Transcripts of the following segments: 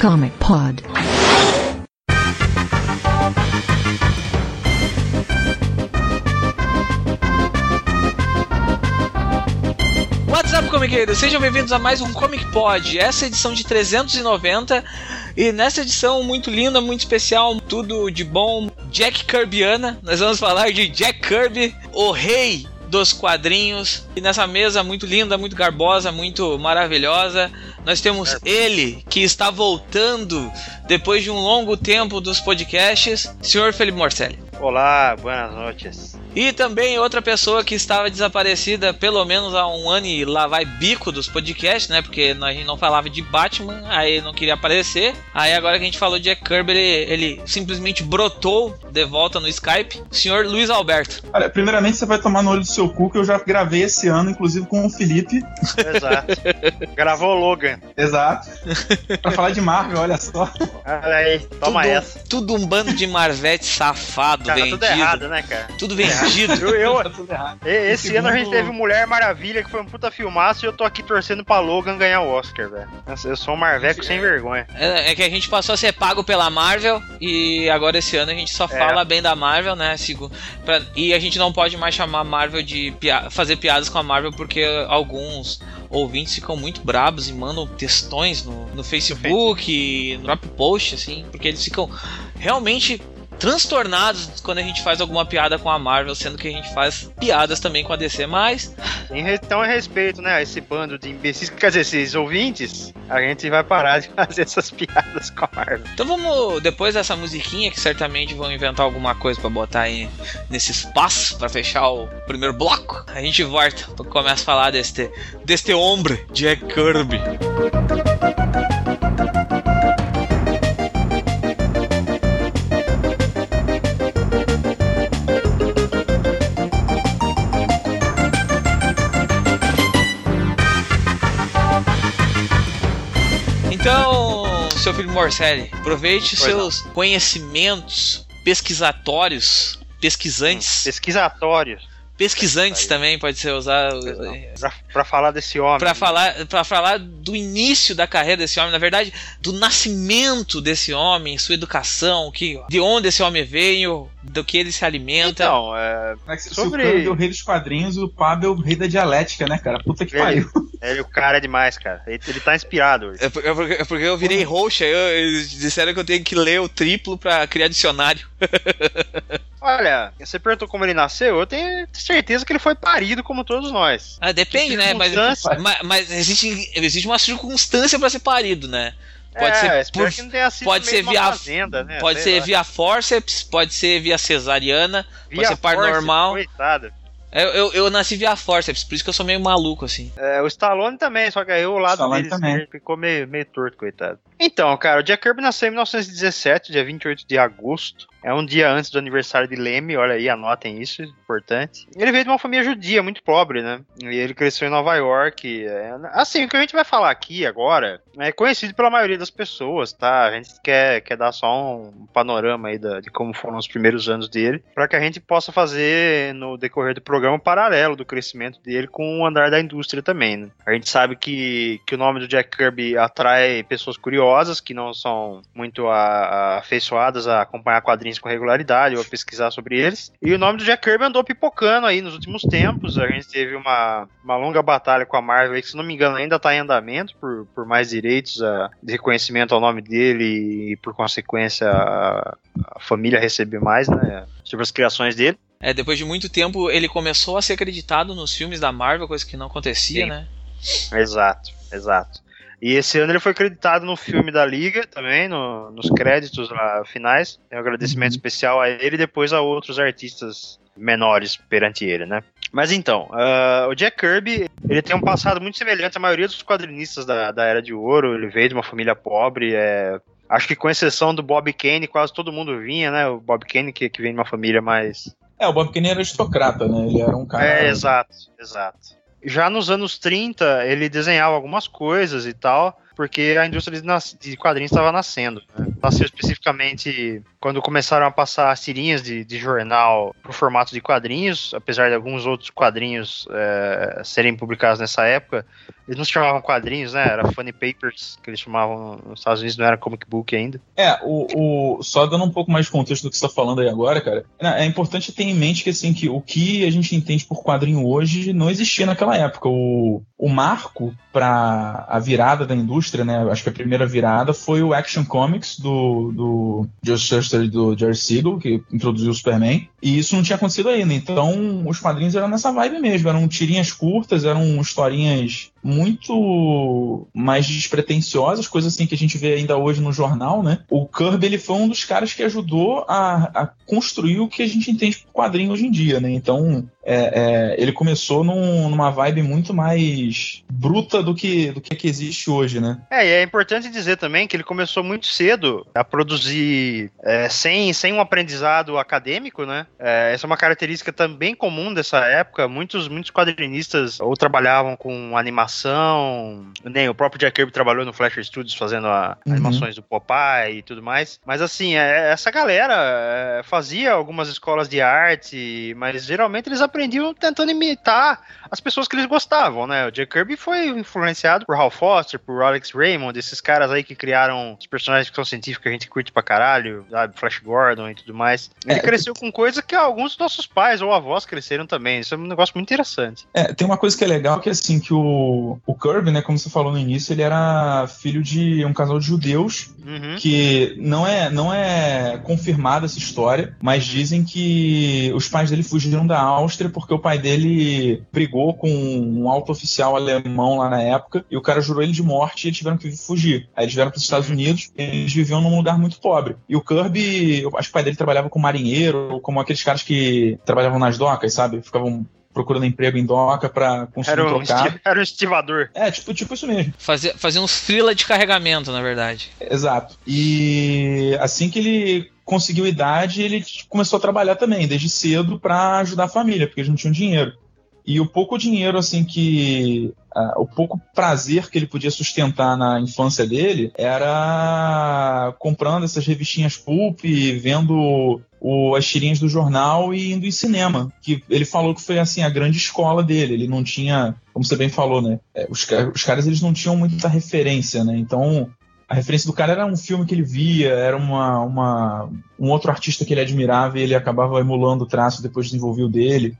Comic Pod. What's up, comiqueiros? Sejam bem-vindos a mais um Comic Pod. Essa é edição de 390 e nessa edição muito linda, muito especial, tudo de bom, Jack Kirbyana. Nós vamos falar de Jack Kirby, o rei dos quadrinhos. E nessa mesa muito linda, muito garbosa, muito maravilhosa, nós temos ele que está voltando depois de um longo tempo dos podcasts, senhor Felipe Morcelli. Olá, boas noites. E também outra pessoa que estava desaparecida pelo menos há um ano e lá vai bico dos podcasts, né? Porque a gente não falava de Batman, aí não queria aparecer. Aí agora que a gente falou de Jack Kirby, ele, ele simplesmente brotou de volta no Skype. O senhor Luiz Alberto. Olha, primeiramente você vai tomar no olho do seu cu, que eu já gravei esse ano, inclusive com o Felipe. Exato. Gravou o Logan. Exato. pra falar de Marvel, olha só. Olha aí, toma tudo, essa. Tudo um bando de Marvete safado, Cara, vendido. tudo errado, né, cara? Tudo vendido. Eu, eu- Tá tudo errado. esse Segundo- ano a gente teve Mulher Maravilha, que foi um puta filmaço, e eu tô aqui torcendo pra Logan ganhar o Oscar, velho. Eu sou um marveco sem vergonha. É, é que a gente passou a ser pago pela Marvel e agora esse ano a gente só É. fala bem da Marvel, né? Sigo- pra- e a gente não pode mais chamar a Marvel de pia- fazer piadas com a Marvel porque alguns ouvintes ficam muito brabos e mandam textões no, no Facebook, e no próprio post, assim, porque eles ficam realmente transtornados quando a gente faz alguma piada com a Marvel, sendo que a gente faz piadas também com a DC, mas Então, em respeito, né, esse bando de imbecis, quer dizer, esses ouvintes, a gente vai parar de fazer essas piadas com a Marvel. Então vamos, depois dessa musiquinha, que certamente vão inventar alguma coisa pra botar aí nesse espaço pra fechar o primeiro bloco, a gente volta, começa a falar deste, deste homem, Jack Kirby. Filho Morcelli, aproveite Pois não. seus conhecimentos pesquisatórios, pesquisantes, Pesquisatórios. pesquisantes também pode ser usado pra falar desse homem. para falar para falar do início da carreira desse homem, na verdade, do nascimento desse homem, sua educação, que de onde esse homem veio, do que ele se alimenta. Então, é, Sobre- é o rei dos quadrinhos, o Pablo é o rei da dialética, né, cara? Puta que Ele- pariu. Ele, o cara é demais, cara. Ele, ele tá inspirado hoje. É por- é porque, é porque eu virei roxa, eu- eles disseram que eu tenho que ler o triplo pra criar dicionário. Olha, você perguntou como ele nasceu, eu tenho certeza que ele foi parido como todos nós. Ah, depende, né? Mas, mas, mas existe, existe uma circunstância pra ser parido, né? Pode é, ser por- que não tenha sido pode ser via- fazenda, né? Pode Sei ser lá. via forceps, pode ser via cesariana. Via ser par forceps, normal. Coitado. Eu, eu, eu nasci via forceps, por isso que eu sou meio maluco, assim. É, o Stallone também, só que aí o lado Stallone dele também. ficou meio, meio torto, coitado. Então, cara, o Jack Kirby nasceu em 1917, dia 28 de agosto. É um dia antes do aniversário de Leme, olha aí, anotem isso, importante. Ele veio de uma família judia, muito pobre, né? E ele cresceu em Nova York. é, Assim, o que a gente vai falar aqui agora é conhecido pela maioria das pessoas, tá? A gente quer, quer dar só um panorama aí da- de como foram os primeiros anos dele, para que a gente possa fazer no decorrer do programa um paralelo do crescimento dele com o andar da indústria também, né? A gente sabe que, que o nome do Jack Kirby atrai pessoas curiosas que não são muito afeiçoadas a acompanhar quadrinhos com regularidade ou a pesquisar sobre eles. E o nome do Jack Kirby andou pipocando aí nos últimos tempos. A gente teve uma, uma longa batalha com a Marvel que, se não me engano, ainda está em andamento por, por mais direitos a, de reconhecimento ao nome dele e, por consequência, a, a família receber mais, né? Sobre as criações dele. É, depois de muito tempo, ele começou a ser acreditado nos filmes da Marvel, coisa que não acontecia, Sim. né? Exato, exato. E esse ano ele foi acreditado no filme da Liga também, no- nos créditos lá, finais. Tem um agradecimento Uhum. especial a ele e depois a outros artistas menores perante ele, né? Mas então, ah, o Jack Kirby, ele tem um passado muito semelhante à maioria dos quadrinistas da, da Era de Ouro. Ele veio de uma família pobre, é, acho que com exceção do Bob Kane, quase todo mundo vinha, né? O Bob Kane que, que vem de uma família mais É, o Bob Kane era aristocrata, né? Ele era um cara. é, exato, exato. Já nos anos 30, ele desenhava algumas coisas e tal, porque a indústria de, quadrinhos estava nascendo. né? Nasceu especificamente quando começaram a passar as tirinhas de, de jornal pro formato de quadrinhos, apesar de alguns outros quadrinhos é, serem publicados nessa época. Eles não se chamavam quadrinhos, né? Era funny papers que eles chamavam nos Estados Unidos, não era comic book ainda. É, o, o só dando um pouco mais de contexto do que você está falando aí agora, cara, é importante ter em mente que assim que o que a gente entende por quadrinho hoje não existia naquela época. O, o marco para a virada da indústria, né? Acho que a primeira virada foi o Action Comics do, do Joe Shuster e do Jerry Siegel, que introduziu o Superman. E isso não tinha acontecido ainda. Então, os quadrinhos eram nessa vibe mesmo. Eram tirinhas curtas, eram historinhas muito mais despretensiosas, coisas assim que a gente vê ainda hoje no jornal, né? O Kirby ele foi um dos caras que ajudou a, a construir o que a gente entende por quadrinho hoje em dia, né? Então é, é, ele começou num, numa vibe muito mais bruta do que do que, que existe hoje, né? É, e é importante dizer também que ele começou muito cedo a produzir é, sem, sem um aprendizado acadêmico, né? É, essa é uma característica também comum dessa época. Muitos, muitos quadrinistas ou trabalhavam com animação, nem o próprio Jack Kirby trabalhou no Flash Studios fazendo a, uhum. animações do Popeye e tudo mais. Mas assim, é, essa galera é, fazia algumas escolas de arte, mas geralmente eles aprendiam tentando imitar as pessoas que eles gostavam, né? O Jack Kirby foi influenciado por Hal Foster, por Alex Raymond, esses caras aí que criaram os personagens de ficção científica que a gente curte pra caralho, sabe? Flash Gordon e tudo mais. Ele é, cresceu com coisa que alguns dos nossos pais ou avós cresceram também. Isso é um negócio muito interessante. É, tem uma coisa que é legal que assim, que o, o Kirby, né, como você falou no início, ele era filho de um casal de judeus uhum. que não é, não é confirmada essa história, mas dizem que os pais dele fugiram da Áustria porque o pai dele brigou com um alto oficial alemão lá na época e o cara jurou ele de morte e eles tiveram que fugir. Aí eles vieram para os Estados uhum. Unidos e eles viviam num lugar muito pobre. E o Kirby, acho que o pai dele trabalhava como marinheiro, como aqueles caras que trabalhavam nas docas, sabe? Ficavam procurando emprego em doca para conseguir era um trocar. Era um estivador. É, tipo, tipo isso mesmo. Fazia, fazia uns frila de carregamento, na verdade. Exato. E assim que ele conseguiu idade, ele começou a trabalhar também, desde cedo, para ajudar a família, porque eles não tinham dinheiro. E o pouco dinheiro, assim, que. Uh, o pouco prazer que ele podia sustentar na infância dele era comprando essas revistinhas pulp, vendo o, as tirinhas do jornal e indo em cinema. Que ele falou que foi assim a grande escola dele. Ele não tinha, como você bem falou, né? É, os, os caras eles não tinham muita referência, né? Então a referência do cara era um filme que ele via, era uma, uma, um outro artista que ele admirava e ele acabava emulando o traço depois desenvolveu dele.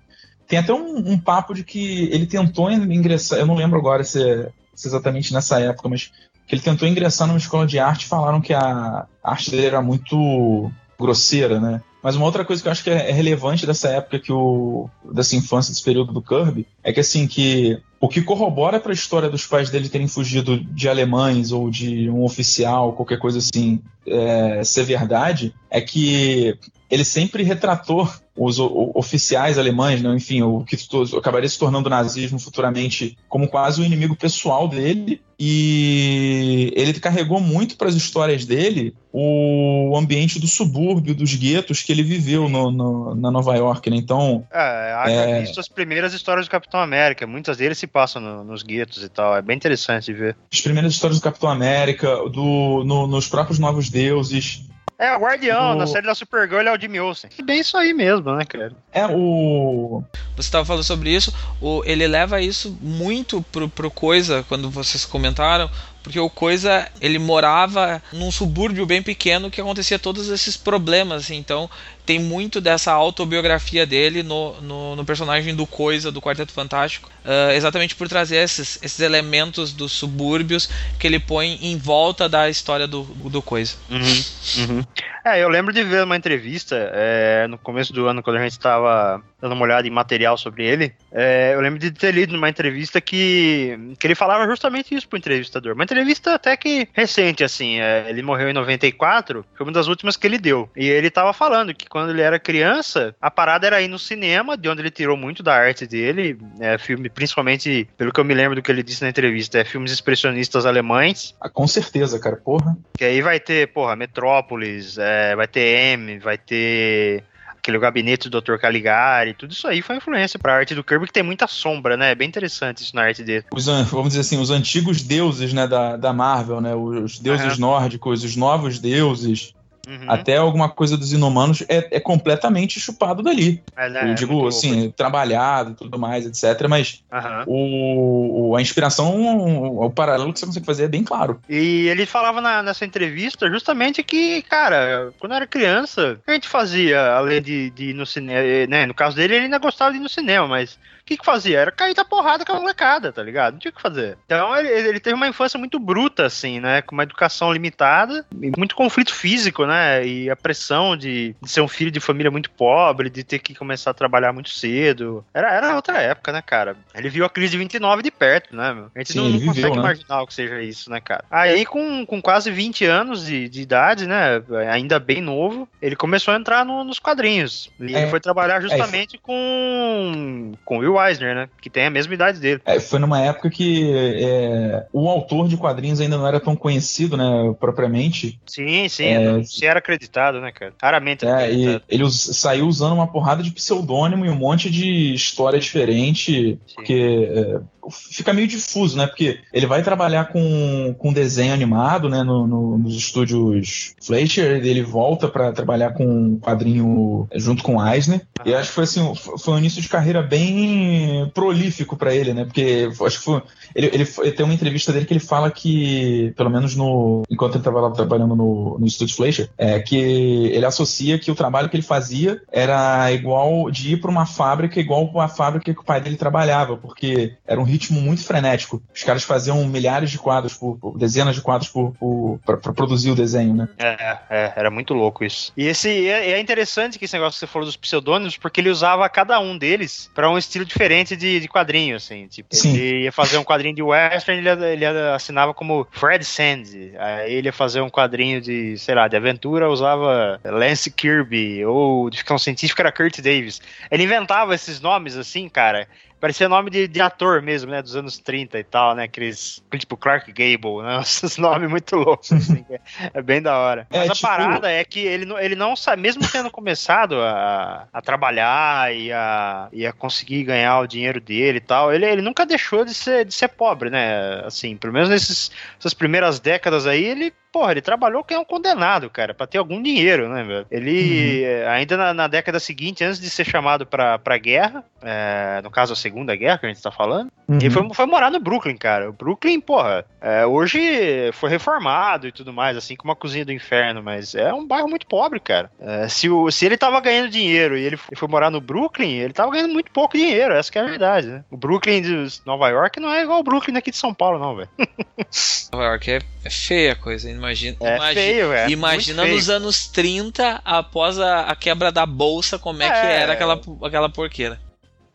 Tem até um, um, papo de que ele tentou ingressar, eu não lembro agora se é, se é exatamente nessa época, mas que ele tentou ingressar numa escola de arte e falaram que a arte dele era muito grosseira, né? Mas uma outra coisa que eu acho que é relevante dessa época que o dessa infância desse período do Kirby é que assim que o que corrobora para a história dos pais dele terem fugido de alemães ou de um oficial, qualquer coisa assim, é, ser verdade, é que ele sempre retratou os oficiais alemães, né, enfim, o que acabaria se tornando o nazismo futuramente como quase o inimigo pessoal dele. E ele carregou muito para as histórias dele o ambiente do subúrbio, dos guetos que ele viveu no, no, na Nova York, né? Então. É, é... as primeiras histórias do Capitão América. Muitas deles se passam no, nos guetos e tal. É bem interessante de ver. As primeiras histórias do Capitão América, do, no, nos próprios Novos Deuses. É, o Guardião, o... na série da Supergirl é o Jimmy Olsen. É bem isso aí mesmo, né, cara? É, o... Você estava falando sobre isso, o, ele leva isso muito pro, pro coisa, quando vocês comentaram, porque o Coisa, ele morava num subúrbio bem pequeno que acontecia todos esses problemas, assim, então tem muito dessa autobiografia dele no, no, no personagem do Coisa, do Quarteto Fantástico, uh, exatamente por trazer esses, esses elementos dos subúrbios que ele põe em volta da história do, do Coisa. Uhum, uhum. É, eu lembro de ver uma entrevista é, no começo do ano, quando a gente estava dando uma olhada em material sobre ele. É, eu lembro de ter lido numa entrevista que, que ele falava justamente isso pro entrevistador. Uma entrevista até que recente, assim. É, ele morreu em 94, foi uma das últimas que ele deu. E ele tava falando que quando ele era criança, a parada era ir no cinema, de onde ele tirou muito da arte dele. É, filme, principalmente, pelo que eu me lembro do que ele disse na entrevista, é filmes expressionistas alemães. Ah, com certeza, cara, porra. Que aí vai ter, porra, Metrópolis, é, vai ter M, vai ter aquele gabinete do Dr. Caligari, tudo isso aí foi influência pra arte do Kirby, que tem muita sombra, né? É bem interessante isso na arte dele. Os, vamos dizer assim, os antigos deuses, né, da, da Marvel, né? Os deuses uhum. nórdicos, os novos deuses. Uhum. Até alguma coisa dos inumanos é, é completamente chupado dali. É, né? Eu digo assim, louco. trabalhado tudo mais, etc. Mas uhum. o, o, a inspiração, o paralelo que você consegue fazer é bem claro. E ele falava na, nessa entrevista justamente que, cara, quando era criança, o que a gente fazia além de, de ir no cinema? Né? No caso dele, ele ainda gostava de ir no cinema, mas que que fazia? Era cair da porrada com a molecada, tá ligado? Não tinha o que fazer. Então ele, ele teve uma infância muito bruta, assim, né? Com uma educação limitada, e muito conflito físico, né? E a pressão de, de, ser um filho de família muito pobre, de ter que começar a trabalhar muito cedo. Era, era outra época, né, cara? Ele viu a crise de 29 de perto, né, meu? A gente Sim, não, não viveu, consegue né? imaginar o que seja isso, né, cara? Aí, com, com quase 20 anos de, de idade, né? Ainda bem novo, ele começou a entrar no, nos quadrinhos. E é, ele foi trabalhar é justamente é. com, com Will Eisner, né? Que tem a mesma idade dele. É, foi numa época que é, o autor de quadrinhos ainda não era tão conhecido, né? Propriamente. Sim, sim. É, se era acreditado, né, cara? Raramente é, acreditado. ele saiu usando uma porrada de pseudônimo e um monte de história diferente, sim. porque é, fica meio difuso, né? Porque ele vai trabalhar com, com desenho animado, né? No, no, nos estúdios Fleischer, ele volta para trabalhar com quadrinho junto com Eisner. E acho que foi assim, foi um início de carreira bem prolífico para ele, né? Porque acho que foi. Ele, ele, ele, tem uma entrevista dele que ele fala que, pelo menos no. Enquanto ele estava trabalhando no, no estúdio Fleischer, é que ele associa que o trabalho que ele fazia era igual de ir para uma fábrica, igual a fábrica que o pai dele trabalhava, porque era um ritmo muito frenético. Os caras faziam milhares de quadros, por, por dezenas de quadros por, por para produzir o desenho, né? É, é, era muito louco isso. E esse é, é, interessante que esse negócio que você falou dos pseudônimos, porque ele usava cada um deles para um estilo diferente de, de quadrinho, assim. Tipo, Sim. ele ia fazer um quadrinho de western, ele, ele assinava como Fred Sands. Aí ele ia fazer um quadrinho de, sei lá, de aventura, usava Lance Kirby, ou de ficção científica era Kurt Davis. Ele inventava esses nomes assim, cara, Parecia nome de, de ator mesmo, né? Dos anos 30 e tal, né? Aqueles. Tipo Clark Gable, né? Esses nomes muito loucos, assim. é, é, bem da hora. É, Mas a tipo... parada é que ele, ele não sabe, mesmo tendo começado a, a trabalhar e a, e a conseguir ganhar o dinheiro dele e tal, ele, ele nunca deixou de ser, de ser pobre, né? Assim, pelo menos nessas primeiras décadas aí, ele porra, ele trabalhou que é um condenado, cara, para ter algum dinheiro, né, velho? Ele, uhum. ainda na, na, década seguinte, antes de ser chamado pra, pra guerra, é, no caso a Segunda Guerra que a gente tá falando, uhum. ele foi, foi, morar no Brooklyn, cara. O Brooklyn, porra, é, hoje foi reformado e tudo mais, assim, com uma cozinha do inferno, mas é um bairro muito pobre, cara. É, se, o, se ele tava ganhando dinheiro e ele foi, foi morar no Brooklyn, ele tava ganhando muito pouco dinheiro, essa é a verdade, né? O Brooklyn de Nova York não é igual o Brooklyn aqui de São Paulo, não, velho. Nova York é, é feia a coisa, hein? Imagina, é imagina, feio, é. Imagina nos feio. anos 30, após a, a, quebra da bolsa, como é, é, que era aquela, aquela porqueira.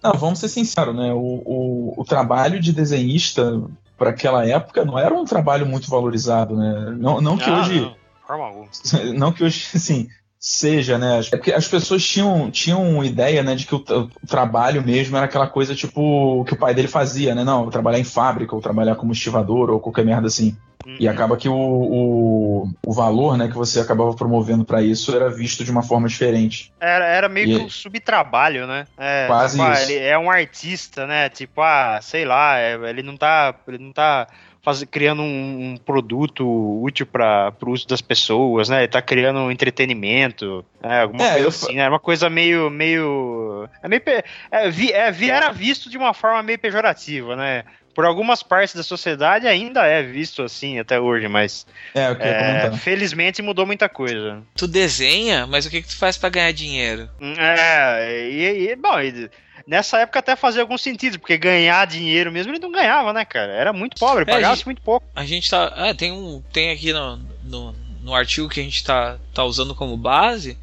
Não, vamos ser sinceros, né? O, o, o trabalho de desenhista para aquela época não era um trabalho muito valorizado, né? Não, não que ah, hoje. Não. não que hoje, assim, seja, né? É porque as pessoas tinham, tinham ideia, né, de que o, o, trabalho mesmo era aquela coisa tipo que o pai dele fazia, né? Não, trabalhar em fábrica, ou trabalhar como estivador, ou qualquer merda assim. Uhum. E acaba que o, o, o, valor né, que você acabava promovendo para isso era visto de uma forma diferente. Era, era meio e que um subtrabalho, né? É, quase tipo, isso. Ah, ele é um artista, né? Tipo, ah, sei lá, é, ele não tá. Ele não tá faz, criando um, um produto útil para o uso das pessoas, né? Ele tá criando um entretenimento, né? alguma é, coisa assim, né? É uma coisa meio. meio é meio. É, vi, é, era visto de uma forma meio pejorativa, né? por algumas partes da sociedade ainda é visto assim até hoje, mas é, eu é, felizmente mudou muita coisa. Tu desenha, mas o que, que tu faz para ganhar dinheiro? É, e, e bom, e, nessa época até fazia algum sentido, porque ganhar dinheiro mesmo ele não ganhava, né, cara? Era muito pobre, é, pagava muito pouco. A gente tá. É, tem um. Tem aqui no, no, no artigo que a gente tá, tá usando como base,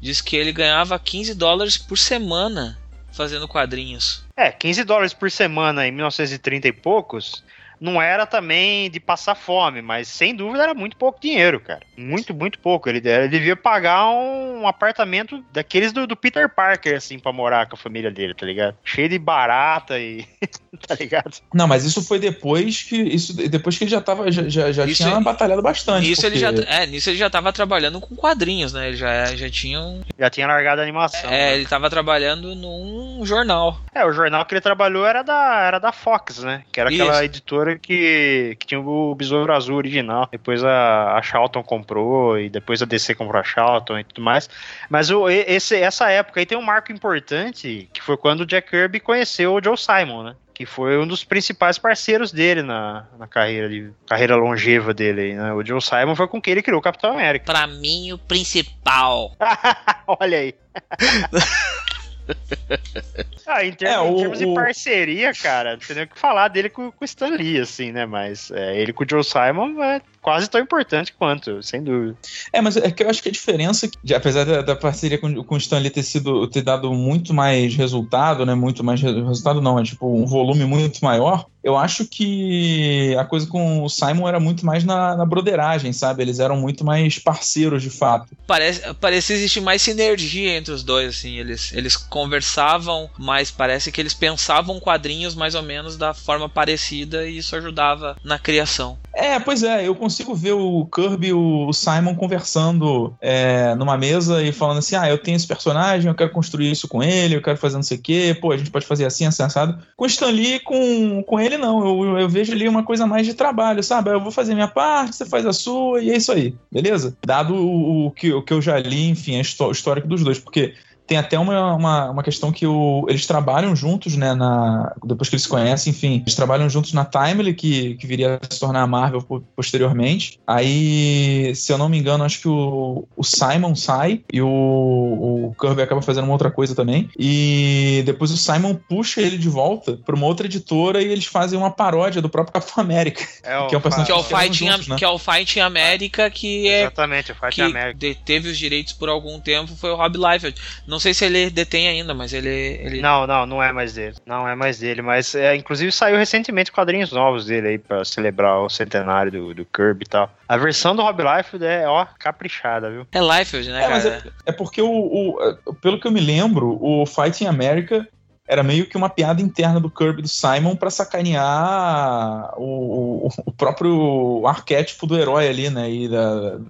diz que ele ganhava 15 dólares por semana fazendo quadrinhos. É, 15 dólares por semana em 1930 e poucos não era também de passar fome, mas sem dúvida era muito pouco dinheiro, cara. Muito, muito pouco. Ele, ele devia pagar um apartamento daqueles do, do, Peter Parker, assim, pra morar com a família dele, tá ligado? Cheio de barata e. tá ligado? Não, mas isso foi depois que. Isso, depois que ele já tava. Já, já, já tinha é- batalhado bastante. Nisso, porque... ele já, é, nisso ele já tava trabalhando com quadrinhos, né? Ele já, já tinha um... Já tinha largado a animação. É, né? ele tava trabalhando num jornal. É, o jornal que ele trabalhou era da, era da Fox, né? Que era aquela editora que, que tinha o Besouro Azul original. Depois a, a Charlton comprou e depois a DC comprou a Charlton e tudo mais. Mas o, esse, essa época aí tem um marco importante que foi quando o Jack Kirby conheceu o Joe Simon, né? Que foi um dos principais parceiros dele na, na carreira, de, carreira longeva dele. Aí, né? O Joe Simon foi com quem ele criou o Capitão América. Pra mim, o principal. Olha aí. ah, em termos, é, o, em termos o... de parceria, cara, não tem nem o que falar dele com, com o Stan Lee, assim, né? Mas é, ele com o Joe Simon é quase tão importante quanto, sem dúvida. É, mas é que eu acho que a diferença, de, apesar da, da, parceria com, com o Stan Lee ter sido ter dado muito mais resultado, né? Muito mais resultado não, é tipo um volume muito maior. Eu acho que a coisa com o Simon era muito mais na, na broderagem, sabe? Eles eram muito mais parceiros de fato. Parece, parece existir mais sinergia entre os dois, assim. Eles, eles conversavam, mas parece que eles pensavam quadrinhos mais ou menos da forma parecida e isso ajudava na criação. É, pois é, eu consigo ver o Kirby e o Simon conversando é, numa mesa e falando assim: ah, eu tenho esse personagem, eu quero construir isso com ele, eu quero fazer não sei o quê, pô, a gente pode fazer assim, assim, assado. Com o Stan Lee, com, com ele, não. Eu, eu vejo ali uma coisa mais de trabalho, sabe? Eu vou fazer minha parte, você faz a sua, e é isso aí, beleza? Dado o, o, que, o que eu já li, enfim, o histórico dos dois, porque tem até uma, uma, uma questão que o, eles trabalham juntos, né? Na, depois que eles se conhecem, enfim, eles trabalham juntos na Timely, que, que viria a se tornar a Marvel posteriormente. Aí, se eu não me engano, acho que o, o Simon sai e o, o Kirby acaba fazendo uma outra coisa também. E depois o Simon puxa ele de volta para uma outra editora e eles fazem uma paródia do próprio Capitão América. É o, que é, um personagem que é o Fighting, juntos, né? que é o Fighting América, que é. Exatamente, o Fighting que América. teve os direitos por algum tempo, foi o Rob Liefeld. Não não sei se ele detém ainda, mas ele, ele. Não, não, não é mais dele. Não é mais dele. Mas é, inclusive saiu recentemente quadrinhos novos dele aí pra celebrar o centenário do, do Kirby e tal. A versão do Rob Liefeld é, ó, caprichada, viu? É Liefeld, né, é, cara? É, é, porque o, o. Pelo que eu me lembro, o Fighting America era meio que uma piada interna do Kirby e do Simon para sacanear o, o, o, próprio arquétipo do herói ali, né? E da, do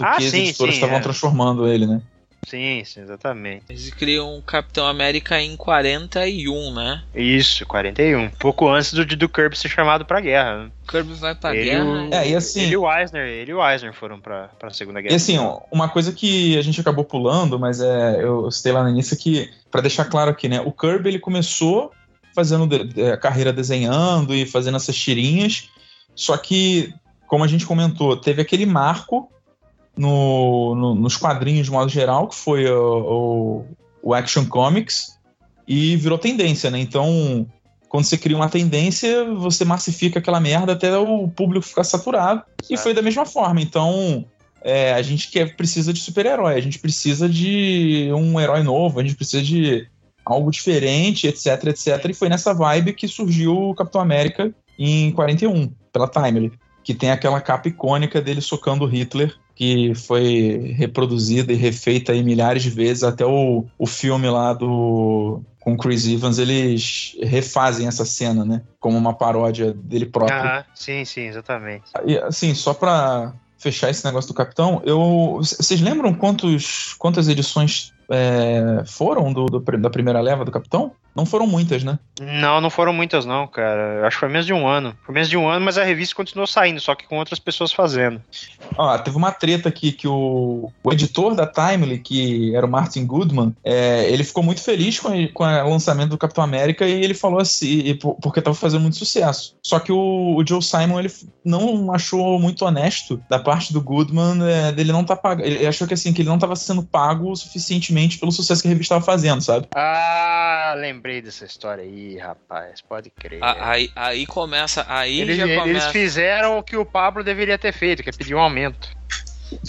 ah, que sim, as editoras estavam é. transformando ele, né? Sim, sim, exatamente. Eles criam o Capitão América em 41, né? Isso, 41. Pouco antes do, do Kirby ser chamado pra guerra. Né? Kirby vai pra ele guerra. O, é, e assim, ele e o Eisner, ele e o Eisner foram pra, pra Segunda Guerra. E assim, uma coisa que a gente acabou pulando, mas é, eu citei lá no início que, pra deixar claro aqui, né? O Kirby ele começou fazendo a carreira desenhando e fazendo essas tirinhas, só que, como a gente comentou, teve aquele marco no, no, nos quadrinhos de modo geral, que foi o, o, o, Action Comics, e virou tendência, né? Então, quando você cria uma tendência, você massifica aquela merda até o público ficar saturado. E foi da mesma forma. Então, é, a gente quer, precisa de super-herói, a gente precisa de um herói novo, a gente precisa de algo diferente, etc, etc. E foi nessa vibe que surgiu o Capitão América em 41, pela Timely, que tem aquela capa icônica dele socando Hitler que foi reproduzida e refeita aí milhares de vezes. Até o, o filme lá do com Chris Evans, eles refazem essa cena, né? Como uma paródia dele próprio. Ah, sim, sim, exatamente. E, assim, só pra fechar esse negócio do Capitão, eu. Vocês lembram quantos, quantas edições é, foram do, do, da primeira leva do Capitão? Não foram muitas, né? Não, não foram muitas, não, cara. Acho que foi menos de um ano. Foi menos de um ano, mas a revista continuou saindo, só que com outras pessoas fazendo. Ó, teve uma treta aqui que o, o editor da Timely, que era o Martin Goodman, é, ele ficou muito feliz com, a, com o lançamento do Capitão América e ele falou assim, porque tava fazendo muito sucesso. Só que o, o Joe Simon, ele não achou muito honesto da parte do Goodman é, dele não tá pagando. Ele achou que assim, que ele não tava sendo pago suficientemente pelo sucesso que a revista tava fazendo, sabe? Ah, lembrei dessa história aí, rapaz. Pode crer. Aí, aí começa. Aí eles, já começa... eles fizeram o que o Pablo deveria ter feito, que é pedir um aumento.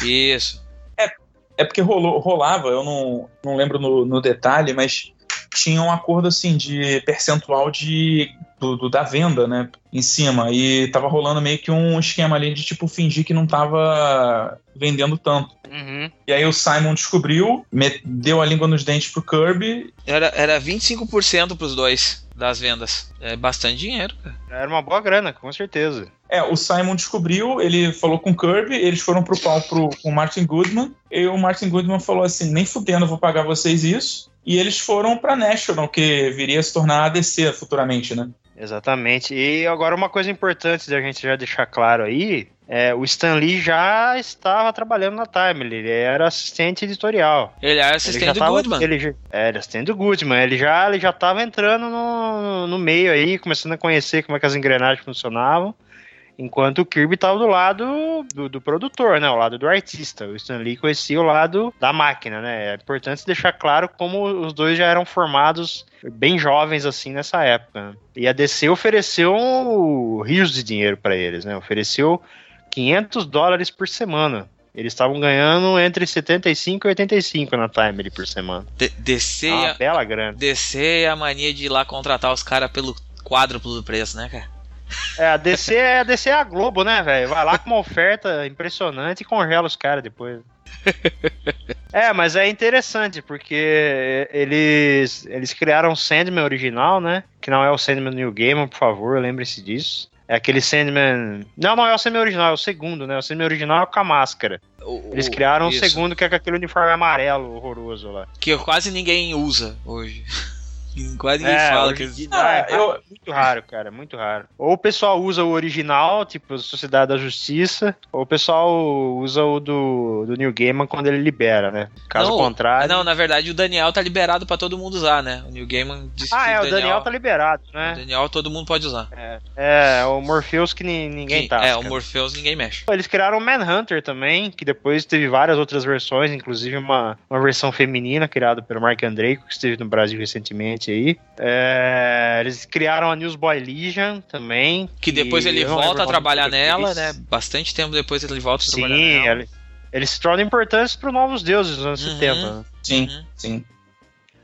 Isso. É, é porque rolou, rolava, eu não, não lembro no, no detalhe, mas tinha um acordo assim de percentual de do, do, da venda, né? Em cima. E tava rolando meio que um esquema ali de tipo fingir que não tava vendendo tanto. Uhum. E aí o Simon descobriu, deu a língua nos dentes pro Kirby. Era, era 25% pros dois das vendas. É bastante dinheiro, cara. Era uma boa grana, com certeza. É, o Simon descobriu, ele falou com o Kirby, eles foram pro pau pro, com o Martin Goodman, e o Martin Goodman falou assim: nem fudendo, vou pagar vocês isso. E eles foram pra National, que viria a se tornar a ADC futuramente, né? Exatamente. E agora uma coisa importante da gente já deixar claro aí é, o Stan Lee já estava trabalhando na Time, ele era assistente editorial. Ele era assistente ele do tava, Goodman. Ele, é, era assistente do Goodman. Ele já ele já estava entrando no, no meio aí, começando a conhecer como é que as engrenagens funcionavam. Enquanto o Kirby estava do lado do, do, produtor, né? O lado do artista. O Stan Lee conhecia o lado da máquina, né? É importante deixar claro como os dois já eram formados bem jovens assim nessa época. Né? E a DC ofereceu rios de dinheiro para eles, né? Ofereceu 500 dólares por semana. Eles estavam ganhando entre 75 e 85 na Time por semana. De descer. É uma bela grana. Descer a mania de ir lá contratar os caras pelo quádruplo do preço, né, cara? É, a DC é a DC é a Globo, né, velho? Vai lá com uma oferta impressionante e congela os caras depois. é, mas é interessante porque eles eles criaram o Sandman original, né? Que não é o Sandman New Game, por favor, lembre-se disso. É aquele Sandman. Não, não é o Sandman original, é o segundo, né? O Sandman original é com a máscara. O, Eles criaram o um segundo que é com aquele uniforme amarelo horroroso lá. Que quase ninguém usa hoje. Quase ninguém é, fala que eles... ah, eu... Muito raro, cara, muito raro. Ou o pessoal usa o original, tipo Sociedade da Justiça, ou o pessoal usa o do, do New Gaiman quando ele libera, né? Caso não, contrário. Não, na verdade o Daniel tá liberado para todo mundo usar, né? O New Gaiman disse ah, que é, o Daniel, Daniel tá liberado, né? O Daniel todo mundo pode usar. É, é o Morpheus que ninguém tá. É, o Morpheus ninguém mexe. Eles criaram o Manhunter também, que depois teve várias outras versões, inclusive uma, uma versão feminina criada pelo Mark Andreiko, que esteve no Brasil recentemente aí. É, eles criaram a Newsboy Legion também. Que depois ele volta a trabalhar nela, né? Bastante tempo depois ele volta a sim, trabalhar nela. Ele, eles se tornam importantes para Novos Deuses nos anos uhum, 70. Né? Sim, uhum. sim.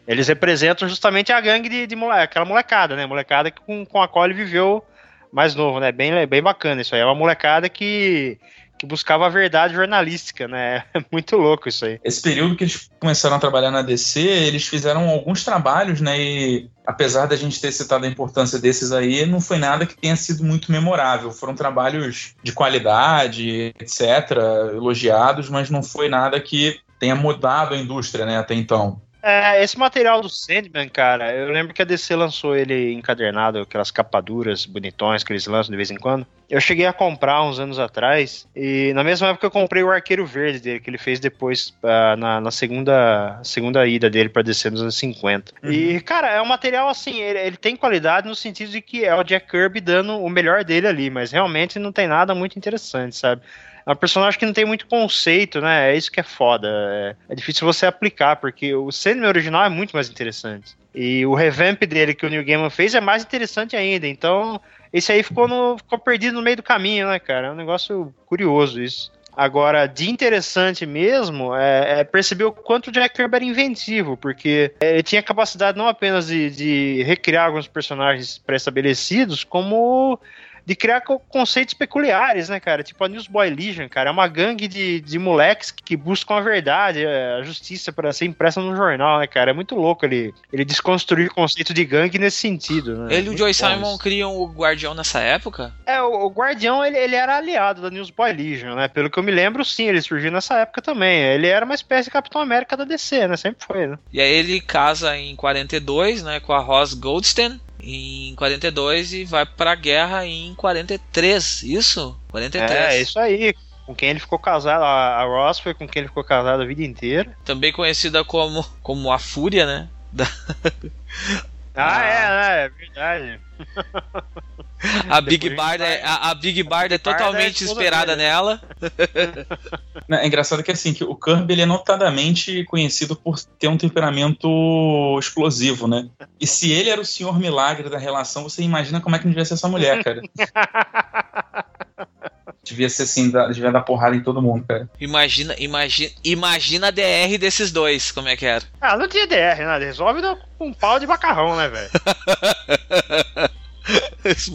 Eles representam justamente a gangue de, de moleque, aquela molecada, né? Molecada com, com a qual ele viveu mais novo, né? Bem, bem bacana isso aí. É uma molecada que que buscava a verdade jornalística, né? É muito louco isso aí. Esse período que eles começaram a trabalhar na DC, eles fizeram alguns trabalhos, né? E apesar da gente ter citado a importância desses aí, não foi nada que tenha sido muito memorável. Foram trabalhos de qualidade, etc., elogiados, mas não foi nada que tenha mudado a indústria, né, até então. É, esse material do Sandman, cara, eu lembro que a DC lançou ele encadernado, aquelas capaduras bonitões que eles lançam de vez em quando. Eu cheguei a comprar uns anos atrás, e na mesma época eu comprei o Arqueiro Verde dele, que ele fez depois uh, na, na, segunda, segunda ida dele pra DC nos anos 50. Uhum. E, cara, é um material assim, ele, ele, tem qualidade no sentido de que é o Jack Kirby dando o melhor dele ali, mas realmente não tem nada muito interessante, sabe? É um personagem que não tem muito conceito, né? É isso que é foda. É, é difícil você aplicar, porque o Sandman original é muito mais interessante. E o revamp dele que o Neil Gaiman fez é mais interessante ainda. Então, esse aí ficou, no, ficou perdido no meio do caminho, né, cara? É um negócio curioso isso. Agora, de interessante mesmo é, é, perceber o quanto o Jack Kirby era inventivo, porque ele tinha capacidade não apenas de, de recriar alguns personagens pré-estabelecidos, como de criar conceitos peculiares, né, cara? Tipo a Newsboy Legion, cara, é uma gangue de, de moleques que buscam a verdade, a justiça para ser impressa no jornal, né, cara? É muito louco ele, ele desconstruir o conceito de gangue nesse sentido, né? Ele e o Joy Simon isso. criam o Guardião nessa época? É, o, o Guardião, ele, ele era aliado da Newsboy Legion, né? Pelo que eu me lembro, sim, ele surgiu nessa época também. Ele era uma espécie de Capitão América da DC, né? Sempre foi, né? E aí ele casa em 42, né, com a Ross Goldstein, em 42 e vai pra guerra em 43, isso? 43. É, isso aí. Com quem ele ficou casado, a Ross foi com quem ele ficou casado a vida inteira. Também conhecida como, como a Fúria, né? Da... Ah, é, é, é verdade. A Big Barda, é, a, a, Big Barda é totalmente é esperada nela. É engraçado que assim, que o Kirby ele é notadamente conhecido por ter um temperamento explosivo, né? E se ele era o senhor milagre da relação, você imagina como é que devia ser essa mulher, cara. devia ser assim, devia dar porrada em todo mundo, cara. Imagina, imagina, imagina a DR desses dois, como é que era. Ah, não tinha DR, nada. Resolve com um pau de macarrão, né, velho?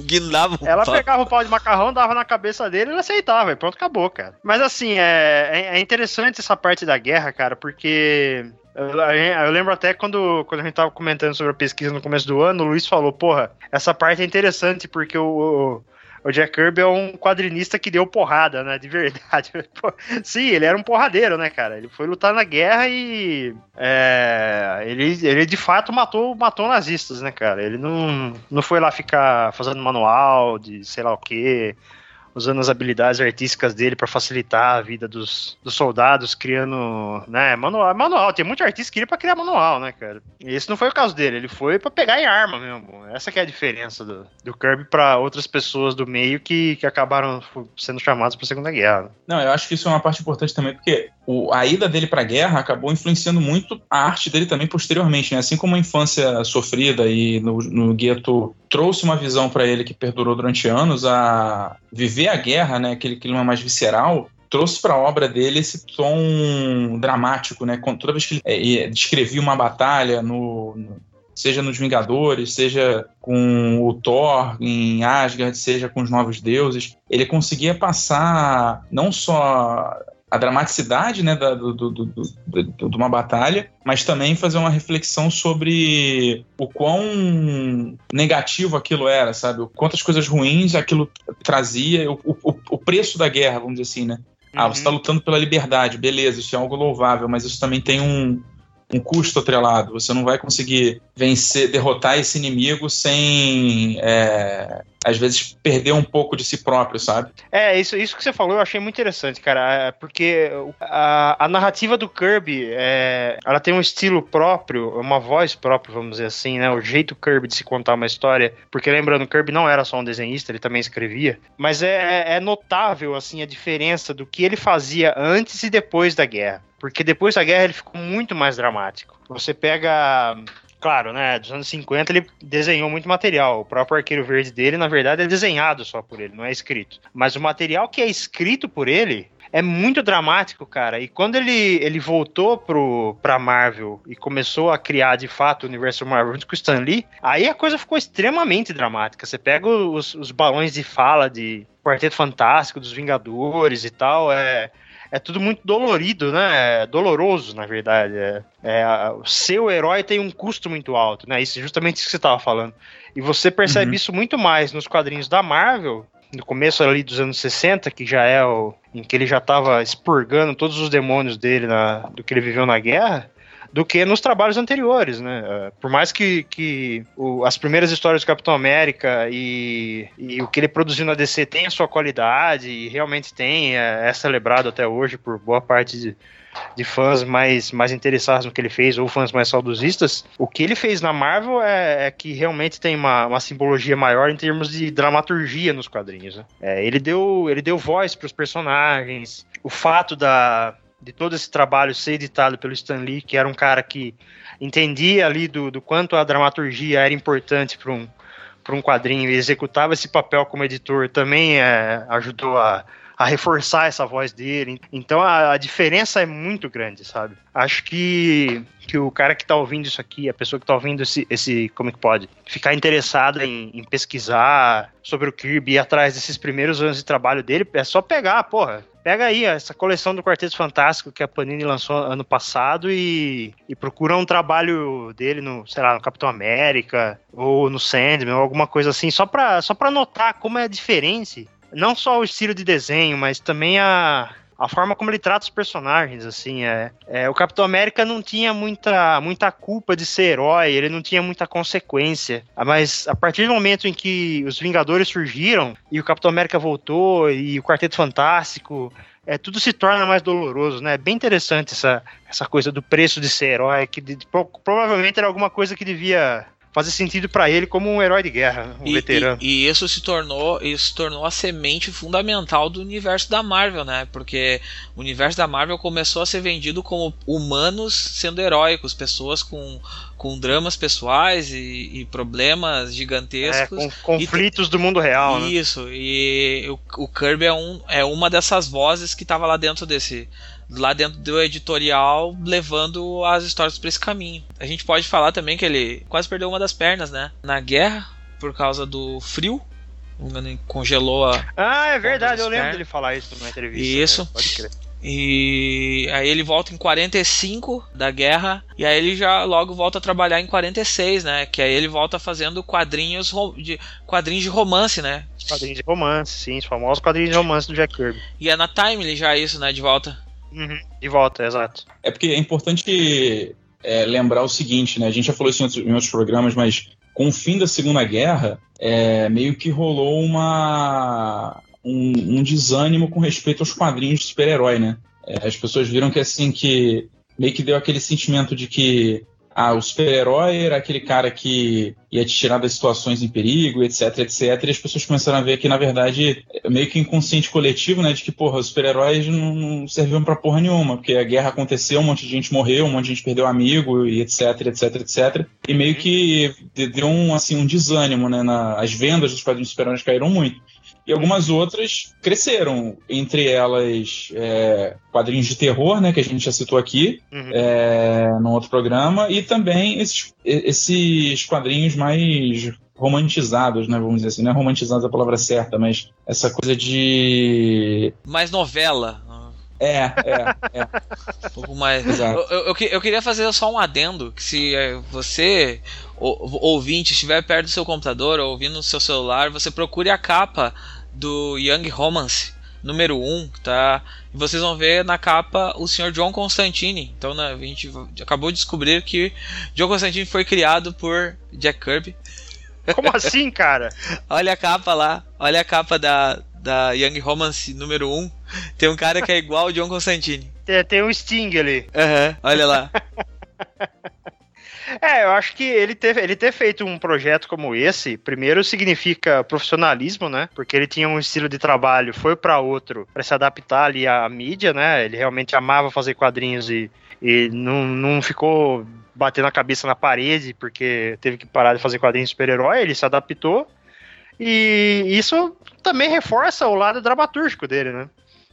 Guindava Ela pegava o pau de macarrão, dava na cabeça dele e ele aceitava, e pronto, acabou, cara. Mas assim, é, é, é interessante essa parte da guerra, cara, porque eu, eu, lembro até quando, quando a gente tava comentando sobre a pesquisa no começo do ano, o Luiz falou, porra, essa parte é interessante porque o, o Jack Kirby é um quadrinista que deu porrada, né? De verdade. Sim, ele era um porradeiro, né, cara? Ele foi lutar na guerra e. É, ele, ele de fato matou, matou nazistas, né, cara? Ele não, não foi lá ficar fazendo manual de sei lá o quê usando as habilidades artísticas dele para facilitar a vida dos, dos soldados, criando, né, manual, manual. Tem muito artista que queria para criar manual, né, cara? E esse não foi o caso dele, ele foi para pegar em arma mesmo. Essa que é a diferença do, do Kirby para outras pessoas do meio que, que acabaram sendo chamadas para a Segunda Guerra. Não, eu acho que isso é uma parte importante também, porque o, a ida dele para a guerra acabou influenciando muito a arte dele também posteriormente, né? Assim como a infância sofrida e no, no gueto trouxe uma visão para ele que perdurou durante anos, a viver a guerra, né? Aquele clima mais visceral, trouxe para a obra dele esse tom dramático, né? Toda vez que ele é, descrevia uma batalha no, no seja nos Vingadores, seja com o Thor em Asgard, seja com os Novos Deuses, ele conseguia passar não só a dramaticidade né, da, do, do, do, de uma batalha, mas também fazer uma reflexão sobre o quão negativo aquilo era, sabe? Quantas coisas ruins aquilo trazia, o, o, o preço da guerra, vamos dizer assim, né? Ah, você está uhum. lutando pela liberdade, beleza, isso é algo louvável, mas isso também tem um, um custo atrelado. Você não vai conseguir vencer, derrotar esse inimigo sem, é, às vezes, perder um pouco de si próprio, sabe? É, isso, isso que você falou eu achei muito interessante, cara, é, porque a, a narrativa do Kirby, é, ela tem um estilo próprio, uma voz própria, vamos dizer assim, né? O jeito Kirby de se contar uma história, porque lembrando, Kirby não era só um desenhista, ele também escrevia, mas é, é notável, assim, a diferença do que ele fazia antes e depois da guerra. Porque depois da guerra ele ficou muito mais dramático. Você pega claro, né, dos anos 50 ele desenhou muito material. O próprio Arqueiro Verde dele, na verdade, é desenhado só por ele, não é escrito. Mas o material que é escrito por ele é muito dramático, cara. E quando ele, ele voltou pro, pra Marvel e começou a criar de fato o universo Marvel junto com o Stan Lee, aí a coisa ficou extremamente dramática. Você pega os, os balões de fala de Quarteto Fantástico, dos Vingadores e tal, é é tudo muito dolorido, né? É doloroso, na verdade. É, é, o seu herói tem um custo muito alto, né? Isso é justamente isso que você estava falando. E você percebe uhum. isso muito mais nos quadrinhos da Marvel, no começo ali dos anos 60, que já é o em que ele já estava expurgando todos os demônios dele na, do que ele viveu na guerra do que nos trabalhos anteriores, né? É, por mais que, que o, as primeiras histórias do Capitão América e, e, o que ele produziu na DC tenha sua qualidade e realmente tem, é, é celebrado até hoje por boa parte de, de fãs mais, mais interessados no que ele fez ou fãs mais saudosistas, o que ele fez na Marvel é, é que realmente tem uma, uma, simbologia maior em termos de dramaturgia nos quadrinhos. Né? É, ele, deu, ele deu voz para os personagens, o fato da, de todo esse trabalho ser editado pelo Stan Lee, que era um cara que entendia ali do, do quanto a dramaturgia era importante para um, um quadrinho e executava esse papel como editor, também é, ajudou a, a reforçar essa voz dele. Então a, a, diferença é muito grande, sabe? Acho que, que o cara que tá ouvindo isso aqui, a pessoa que tá ouvindo esse, esse como é pode, ficar interessada em, em pesquisar sobre o Kirby e atrás desses primeiros anos de trabalho dele, é só pegar, porra. Pega aí essa coleção do Quarteto Fantástico que a Panini lançou ano passado e, e procura um trabalho dele no, sei lá, no Capitão América ou no Sandman ou alguma coisa assim, só pra, só pra notar como é diferente não só o estilo de desenho, mas também a, a forma como ele trata os personagens, assim, é, é, o Capitão América não tinha muita, muita culpa de ser herói, ele não tinha muita consequência, mas a partir do momento em que os Vingadores surgiram e o Capitão América voltou e o Quarteto Fantástico, é, tudo se torna mais doloroso, né? É bem interessante essa, essa coisa do preço de ser herói, que de, provavelmente era alguma coisa que devia fazer sentido para ele como um herói de guerra, um e, veterano. E, e, isso se tornou isso se tornou a semente fundamental do universo da Marvel, né? Porque o universo da Marvel começou a ser vendido como humanos sendo heróicos, pessoas com, com dramas pessoais e, e problemas gigantescos. É, com conflitos do mundo real, né? Isso, né? e o, o Kirby é, um, é uma dessas vozes que estava lá dentro desse lá dentro do editorial, levando as histórias para esse caminho. A gente pode falar também que ele quase perdeu uma das pernas, né? Na guerra, por causa do frio. Congelou a. Ah, é verdade, eu lembro dele falar isso numa entrevista. Isso. Né? Pode crer. E aí ele volta em 45 da guerra e aí ele já logo volta a trabalhar em 46, né? Que aí ele volta fazendo quadrinhos de quadrinhos de romance, né? Quadrinhos de romance, sim, os famosos quadrinhos de romance do Jack Kirby. E é na Timely já isso, né? De volta. Uhum, de volta, exato. É porque é importante é, lembrar o seguinte, né? A gente já falou isso em outros, em outros programas, mas com o fim da Segunda Guerra, é, meio que rolou uma um, um, desânimo com respeito aos quadrinhos de super-herói, né? É, as pessoas viram que assim que meio que deu aquele sentimento de que ah, o super-herói era aquele cara que ia te tirar das situações em perigo, etc, etc. E as pessoas começaram a ver que, na verdade, é meio que inconsciente coletivo, né? De que, porra, os super-heróis não serviam pra porra nenhuma, porque a guerra aconteceu, um monte de gente morreu, um monte de gente perdeu amigo, e etc, etc, etc. E meio que deu um, assim, um desânimo, né? Na, as vendas dos quadrinhos super-heróis caíram muito e algumas outras cresceram. Entre elas, é, quadrinhos de terror, né, que a gente já citou aqui, uhum. é, no outro programa, e também esses, esses quadrinhos mais romantizados, né, vamos dizer assim, não é romantizados a palavra certa, mas essa coisa de... Mais novela. É, é, é. Um pouco mais. Exato. Eu, eu, eu, queria fazer só um adendo, que se é, você ouvinte estiver perto do seu computador ou ouvindo no seu celular, você procure a capa do Young Romance número 1, tá? E vocês vão ver na capa o Sr. John Constantine. Então né, a gente acabou de descobrir que John Constantine foi criado por Jack Kirby. Como assim, cara? olha a capa lá, olha a capa da, da Young Romance número 1. Tem um cara que é igual o John Constantine. Tem, tem um Sting ali. Uhum, olha lá. É, eu acho que ele ter, ele ter feito um projeto como esse, primeiro significa profissionalismo, né? Porque ele tinha um estilo de trabalho, foi para outro, para se adaptar ali à mídia, né? Ele realmente amava fazer quadrinhos e, e não, não ficou batendo a cabeça na parede porque teve que parar de fazer quadrinhos super-herói, ele se adaptou. E isso também reforça o lado dramatúrgico dele, né?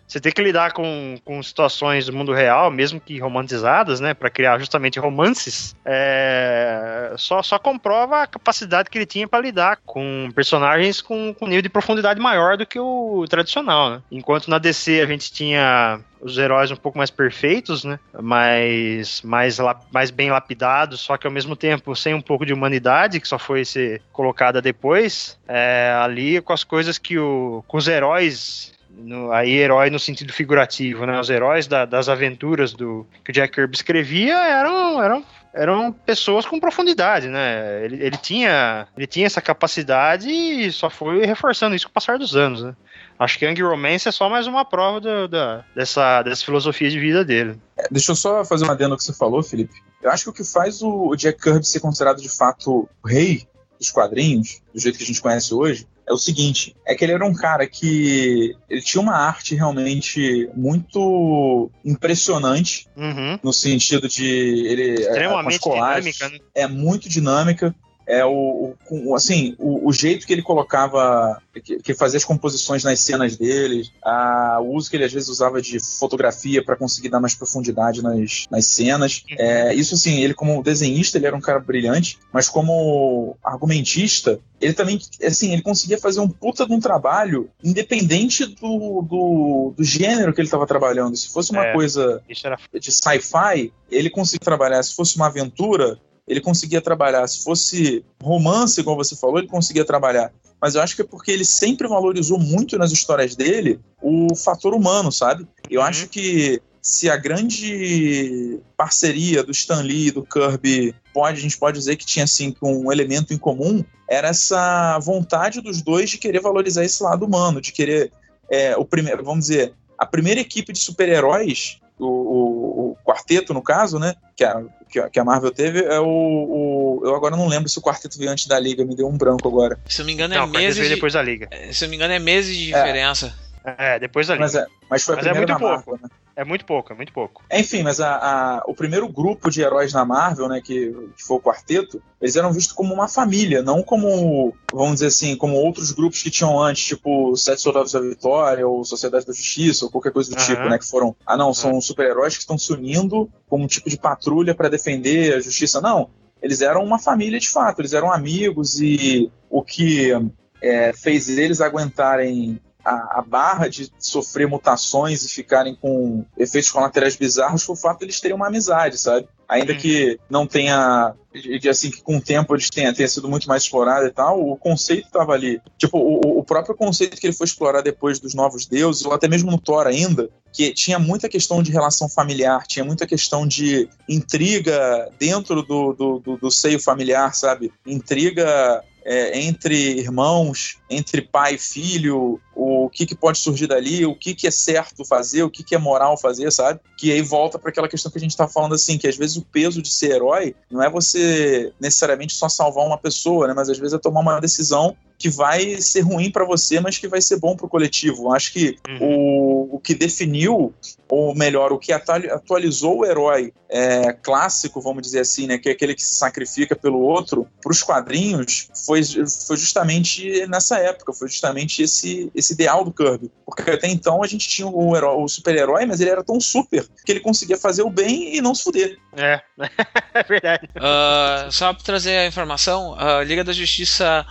Você tem que lidar com, com situações do mundo real, mesmo que romantizadas, né, para criar justamente romances, é, só, só comprova a capacidade que ele tinha para lidar com personagens com, com nível de profundidade maior do que o tradicional, né? Enquanto na DC a gente tinha os heróis um pouco mais perfeitos, né? Mais, mais, mais bem lapidados, só que ao mesmo tempo sem um pouco de humanidade, que só foi ser colocada depois. É, ali com as coisas que o. com os heróis no, aí herói no sentido figurativo, né? Os heróis da, das aventuras do que o Jack Kirby escrevia eram, eram, eram pessoas com profundidade, né? Ele, ele, tinha, ele tinha essa capacidade e só foi reforçando isso com o passar dos anos, né? Acho que Young Romance é só mais uma prova do, da, dessa, dessa filosofia de vida dele. É, deixa eu só fazer uma adendo que você falou, Felipe. Eu acho que o que faz o Jack Kirby ser considerado de fato o rei dos quadrinhos, do jeito que a gente conhece hoje, é o seguinte: é que ele era um cara que ele tinha uma arte realmente muito impressionante, uhum. no sentido de ele é, extremamente dinâmica, né? é muito dinâmica é o, o assim o, o, jeito que ele colocava que, que, fazia as composições nas cenas dele a, o uso que ele às vezes usava de fotografia para conseguir dar mais profundidade nas, nas cenas. É, isso assim ele como desenhista ele era um cara brilhante mas como argumentista ele também assim ele conseguia fazer um puta de um trabalho independente do, do, do gênero que ele estava trabalhando. Se fosse uma é, coisa era... de sci-fi ele conseguia trabalhar. Se fosse uma aventura ele conseguia trabalhar. Se fosse romance, como você falou, ele conseguia trabalhar. Mas eu acho que é porque ele sempre valorizou muito nas histórias dele o fator humano, sabe? Eu uhum. acho que se a grande parceria do Stan Lee e do Kirby pode, a gente pode dizer que tinha assim um elemento em comum, era essa vontade dos dois de querer valorizar esse lado humano, de querer é, o primeiro, vamos dizer, a primeira equipe de super-heróis, o, o, o, quarteto no caso, né, que a, que a Marvel teve é o, o, Eu agora não lembro se o quarteto veio antes da Liga, me deu um branco agora. Se eu não me engano, é não, meses. De, depois da Liga. É, se eu não me engano, é meses de é. diferença. É, depois da Liga. Mas, é, mas foi mas é primeira é muito pouco. Marvel, né? É muito pouco, é muito pouco. Enfim, mas a, a, o primeiro grupo de heróis na Marvel, né, que, que foi o quarteto, eles eram vistos como uma família, não como, vamos dizer assim, como outros grupos que tinham antes, tipo Sete Soldados da Vitória, ou Sociedade da Justiça, ou qualquer coisa do uhum. tipo, né, que foram, ah não, são uhum. super-heróis que estão se unindo como um tipo de patrulha para defender a justiça. Não, eles eram uma família de fato, eles eram amigos e o que é, fez eles aguentarem a, a, barra de sofrer mutações e ficarem com efeitos colaterais bizarros foi o fato de eles terem uma amizade, sabe? Ainda que não tenha, assim, que com o tempo eles tenha, tenha sido muito mais explorado e tal, o conceito estava ali. Tipo, o, o, próprio conceito que ele foi explorar depois dos Novos Deuses, ou até mesmo no Thor ainda, que tinha muita questão de relação familiar, tinha muita questão de intriga dentro do, do, do, do seio familiar, sabe? Intriga é, entre irmãos, entre pai e filho, o que, que pode surgir dali, o que, que é certo fazer, o que, que é moral fazer, sabe? Que aí volta para aquela questão que a gente está falando assim, que às vezes o peso de ser herói não é você necessariamente só salvar uma pessoa, né? Mas às vezes é tomar uma decisão que vai ser ruim para você, mas que vai ser bom para o coletivo. Acho que uhum. o, o que definiu, ou melhor, o que atualizou o herói é, clássico, vamos dizer assim, né, que é aquele que se sacrifica pelo outro, para os quadrinhos, foi, foi justamente nessa época, foi justamente esse, esse ideal do Kirby. Porque até então a gente tinha o, o super-herói, mas ele era tão super que ele conseguia fazer o bem e não se fuder. É, é verdade. Uh, só para trazer a informação, a Liga da Justiça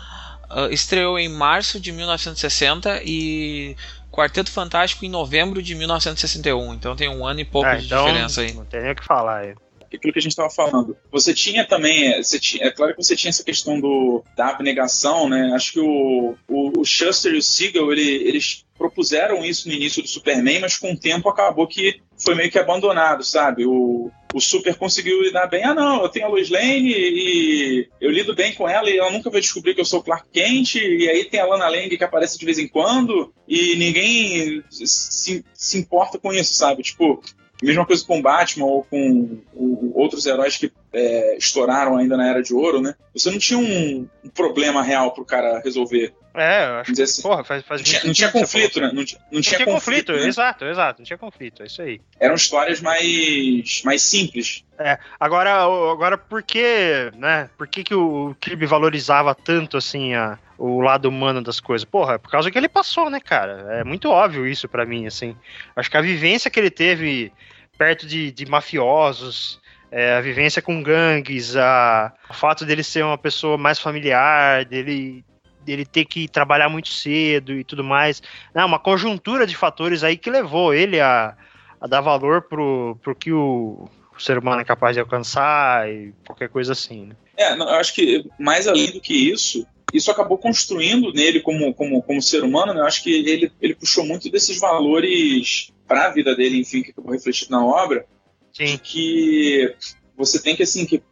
Uh, estreou em março de 1960 e Quarteto Fantástico em novembro de 1961. Então tem um ano e pouco é, de então, diferença aí. Não tem nem o que falar aí aquilo que a gente estava falando. Você tinha também, é, você tinha, é claro que você tinha essa questão do, da abnegação, né? Acho que o, o, o Shuster e o Siegel, ele, eles propuseram isso no início do Superman, mas com o tempo acabou que foi meio que abandonado, sabe? O, o Super conseguiu lidar bem. Ah, não, eu tenho a Lois Lane e eu lido bem com ela e ela nunca vai descobrir que eu sou Clark Kent. E aí tem a Lana Lang que aparece de vez em quando e ninguém se, se importa com isso, sabe? Tipo, Mesma coisa com Batman ou com outros heróis que é, estouraram ainda na Era de Ouro, né? Você não tinha um, um problema real pro cara resolver. É, eu acho que, assim. porra, faz, faz não, tinha, não tinha conflito, né? Não, tinha, não, não tinha, tinha conflito, conflito né? exato, exato, não tinha conflito, é isso aí. Eram histórias mais, mais simples. É, agora, agora por que, né, por que que o Kirby valorizava tanto, assim, a, o lado humano das coisas? Porra, é por causa que ele passou, né, cara? É muito óbvio isso para mim, assim. Acho que a vivência que ele teve perto de, de mafiosos, é, a vivência com gangues, a, o fato dele ser uma pessoa mais familiar, dele, dele ter que trabalhar muito cedo e tudo mais. Né, uma conjuntura de fatores aí que levou ele a, a dar valor pro, pro que o, o ser humano é capaz de alcançar e qualquer coisa assim. Né? É, não, eu acho que mais além do que isso, isso acabou construindo nele como, como, como ser humano, né? Eu acho que ele, ele puxou muito desses valores para a vida dele, enfim, que acabou refletido na obra, Sim. que você tem que, assim, que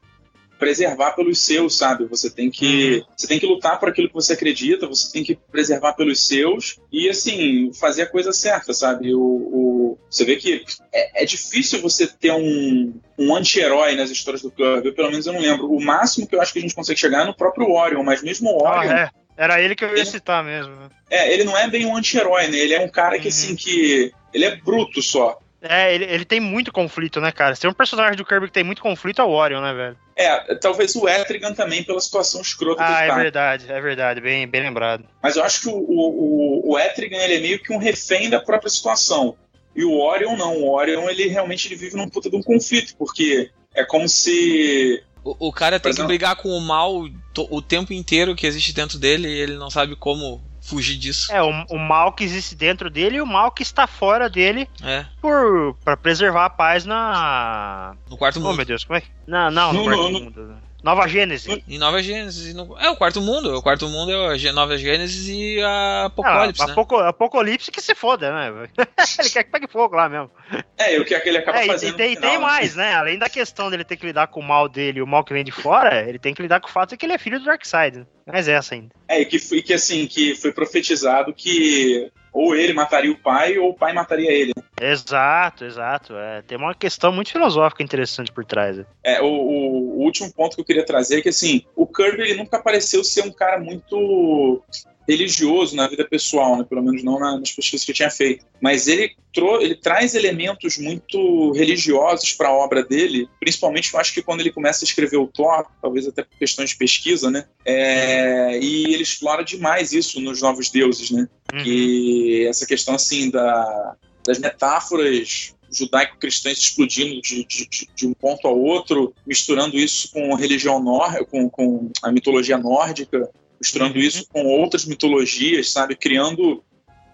preservar pelos seus, sabe? Você tem que uhum. você tem que lutar por aquilo que você acredita, você tem que preservar pelos seus e assim fazer a coisa certa, sabe? O, o você vê que é, é, difícil você ter um, um anti-herói nas histórias do Kirby, pelo menos eu não lembro. O máximo que eu acho que a gente consegue chegar é no próprio Orion, mas mesmo o Orion ah, é. Era ele que eu ia ele, citar mesmo. É, ele não é bem um anti-herói, né? Ele é um cara que, assim, uhum. assim, que. Ele é bruto só. É, ele, ele tem muito conflito, né, cara? Se tem um personagem do Kirby que tem muito conflito é o Orion, né, velho? É, talvez o Etrigan também pela situação escrota ah, é verdade, é verdade, bem, bem lembrado. Mas eu acho que o, o, o Etrigan ele é meio que um refém da própria situação. E o Orion não, o Orion ele realmente ele vive num puta de um conflito, porque é como se o, o cara tem que brigar com o mal o tempo inteiro que existe dentro dele e ele não sabe como fugir disso. É, o, o, mal que existe dentro dele e o mal que está fora dele é. por para preservar a paz na no quarto mundo. Oh, meu Deus, como é? Não, não, no, no quarto no, mundo. Nova Gênesis. Em Nova Gênesis. No... É o quarto mundo. O quarto mundo é a Nova Gênesis e a Apocalipse. Ah, né? Apocalipse que se foda, né? ele quer que pegue fogo lá mesmo. É, o que, é que ele acaba é, fazendo. E tem, final, tem né? mais, né? Além da questão dele ter que lidar com o mal dele e o mal que vem de fora, ele tem que lidar com o fato de que ele é filho do Darkseid. Mas essa ainda. É, e que, e que assim, que foi profetizado que ou ele mataria o pai ou o pai mataria ele. Exato, exato. É, tem uma questão muito filosófica interessante por trás. É, o, o, o, último ponto que eu queria trazer é que assim, o Kirby ele nunca pareceu ser um cara muito religioso na vida pessoal, né? pelo menos não nas pesquisas que eu tinha feito. Mas ele, ele traz elementos muito religiosos para a obra dele, principalmente eu acho que quando ele começa a escrever o Thor, talvez até por questões de pesquisa, né? É, e ele explora demais isso nos Novos Deuses, né? Uhum. Que essa questão assim da, das metáforas judaico-cristãs explodindo de, de, de, um ponto ao outro, misturando isso com religião nórdica, com, com a mitologia nórdica, misturando uhum. isso com outras mitologias, sabe? Criando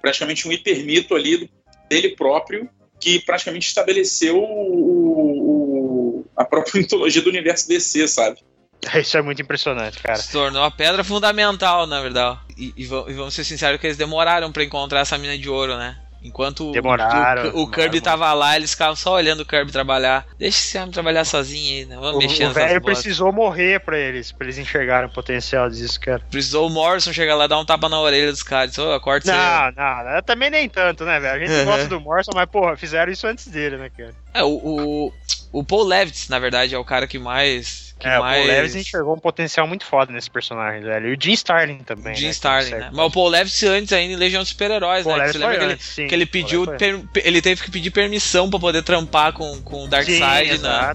praticamente um hipermito ali dele próprio, que praticamente estabeleceu o, o, a própria mitologia do universo DC, sabe? Isso é muito impressionante, cara. Se tornou a pedra fundamental, na verdade. E, e, vamos ser sinceros que eles demoraram para encontrar essa mina de ouro, né? Enquanto Demoraram, o, o, o Kirby tava lá, eles ficavam só olhando o Kirby trabalhar. Deixa esse homem trabalhar sozinho aí, né? Vamos mexer O velho precisou morrer pra eles, pra eles enxergarem o potencial disso, cara. Precisou o Morrison chegar lá e dar um tapa na orelha dos caras. Oh, corta não, não, não, também nem tanto, né, velho? A gente uhum. gosta do Morrison, mas, porra, fizeram isso antes dele, né, cara? É, o, o, o Paul Levitz, na verdade, é o cara que mais que é, mais... o Paul Levis enxergou um potencial muito foda nesse personagem, velho. E o Jim Starlin também. Jim né, Starlin, né? Mas o Paul Levis antes ainda em Legião dos Super-Heróis, né? Você lembra que ele, que ele pediu. Per, ele teve que pedir permissão pra poder trampar com, com o Darkseid, né?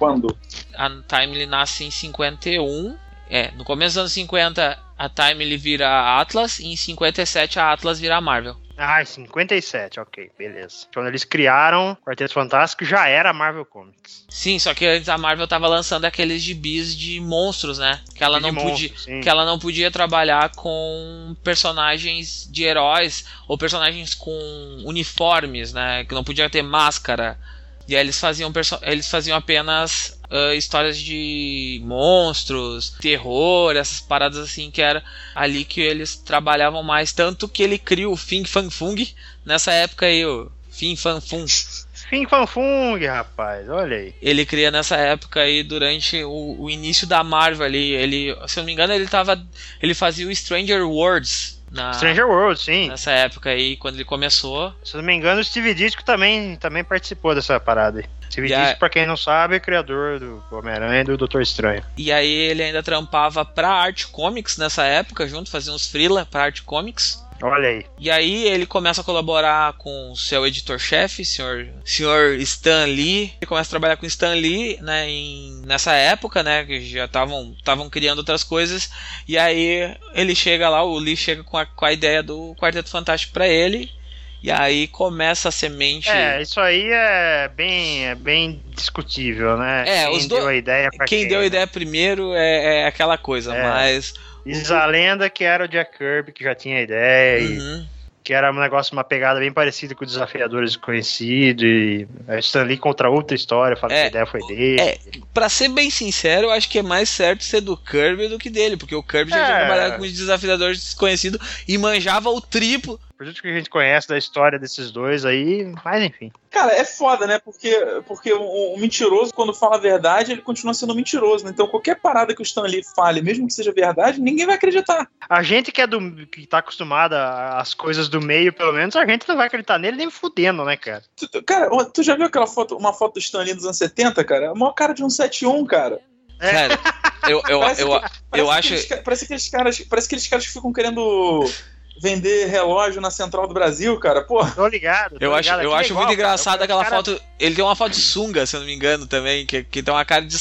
Quando? A Timely nasce em 51. É, no começo dos anos 50 a Timely vira Atlas e em 57 a Atlas vira a Marvel. Ah, 57, ok, beleza. Quando eles criaram o Quarteto Fantástico, já era Marvel Comics. Sim, só que antes a Marvel tava lançando aqueles gibis de monstros, né? Que ela, não podia, que ela não podia trabalhar com personagens de heróis ou personagens com uniformes, né? Que não podia ter máscara. E aí eles faziam, eles faziam apenas uh, histórias de monstros, terror, essas paradas assim que era ali que eles trabalhavam mais. Tanto que ele cria o Fing Fang Fung nessa época aí, o Fing Fang Fung. Fing Fang Fung, rapaz, olha aí. Ele cria nessa época aí, durante o, o início da Marvel ali. Ele, se eu não me engano, ele tava. Ele fazia o Stranger Worlds na, Stranger World, sim. Nessa época aí, quando ele começou. Se não me engano, o Steve Ditko também, também participou dessa parada aí. Steve Ditko, a... pra quem não sabe, é criador do Homem-Aranha e do Doutor Estranho. E aí ele ainda trampava pra Art Comics nessa época, junto, fazia uns freela pra Art Comics. Olha aí. E aí ele começa a colaborar com o seu editor-chefe, senhor, senhor Stan Lee. Ele começa a trabalhar com Stan Lee, né, em, nessa época, né, que já estavam estavam criando outras coisas. E aí ele chega lá, o Lee chega com a, com a ideia do Quarteto Fantástico para ele. E aí começa a semente. É, isso aí é bem, é bem discutível, né? É, quem os do... deu a ideia Quem, quem deu a né? ideia primeiro é, é aquela coisa, é. mas Diz a lenda que era o Jack Kirby que já tinha a ideia uhum. e que era um negócio, uma pegada bem parecida com Desafiadores Desconhecidos e a Stan Lee contra outra história, fala é, que a ideia foi dele. É, pra ser bem sincero, eu acho que é mais certo ser do Kirby do que dele, porque o Kirby já é. tinha trabalhado com os Desafiadores Desconhecidos e manjava o triplo por isso que a gente conhece da história desses dois aí, mas enfim. Cara, é foda, né? Porque, porque o, o mentiroso, quando fala a verdade, ele continua sendo mentiroso. Né? Então, qualquer parada que o Stan Lee fale, mesmo que seja verdade, ninguém vai acreditar. A gente que é do que tá acostumada às coisas do meio, pelo menos, a gente não vai acreditar nele nem fudendo, né, cara? Tu, cara, tu já viu aquela foto, uma foto do Stan Lee dos anos 70, cara? É maior cara de um 71, cara. É. Cara, eu, eu, eu, eu, eu acho. parece aqueles caras. Parece aqueles caras que ficam querendo vender relógio na Central do Brasil, cara. Pô. Tô ligado. Tô eu ligado. acho, eu acho igual, muito engraçado aquela cara... foto. Ele tem uma foto de sunga, se eu não me engano, também, que, que tem uma cara de.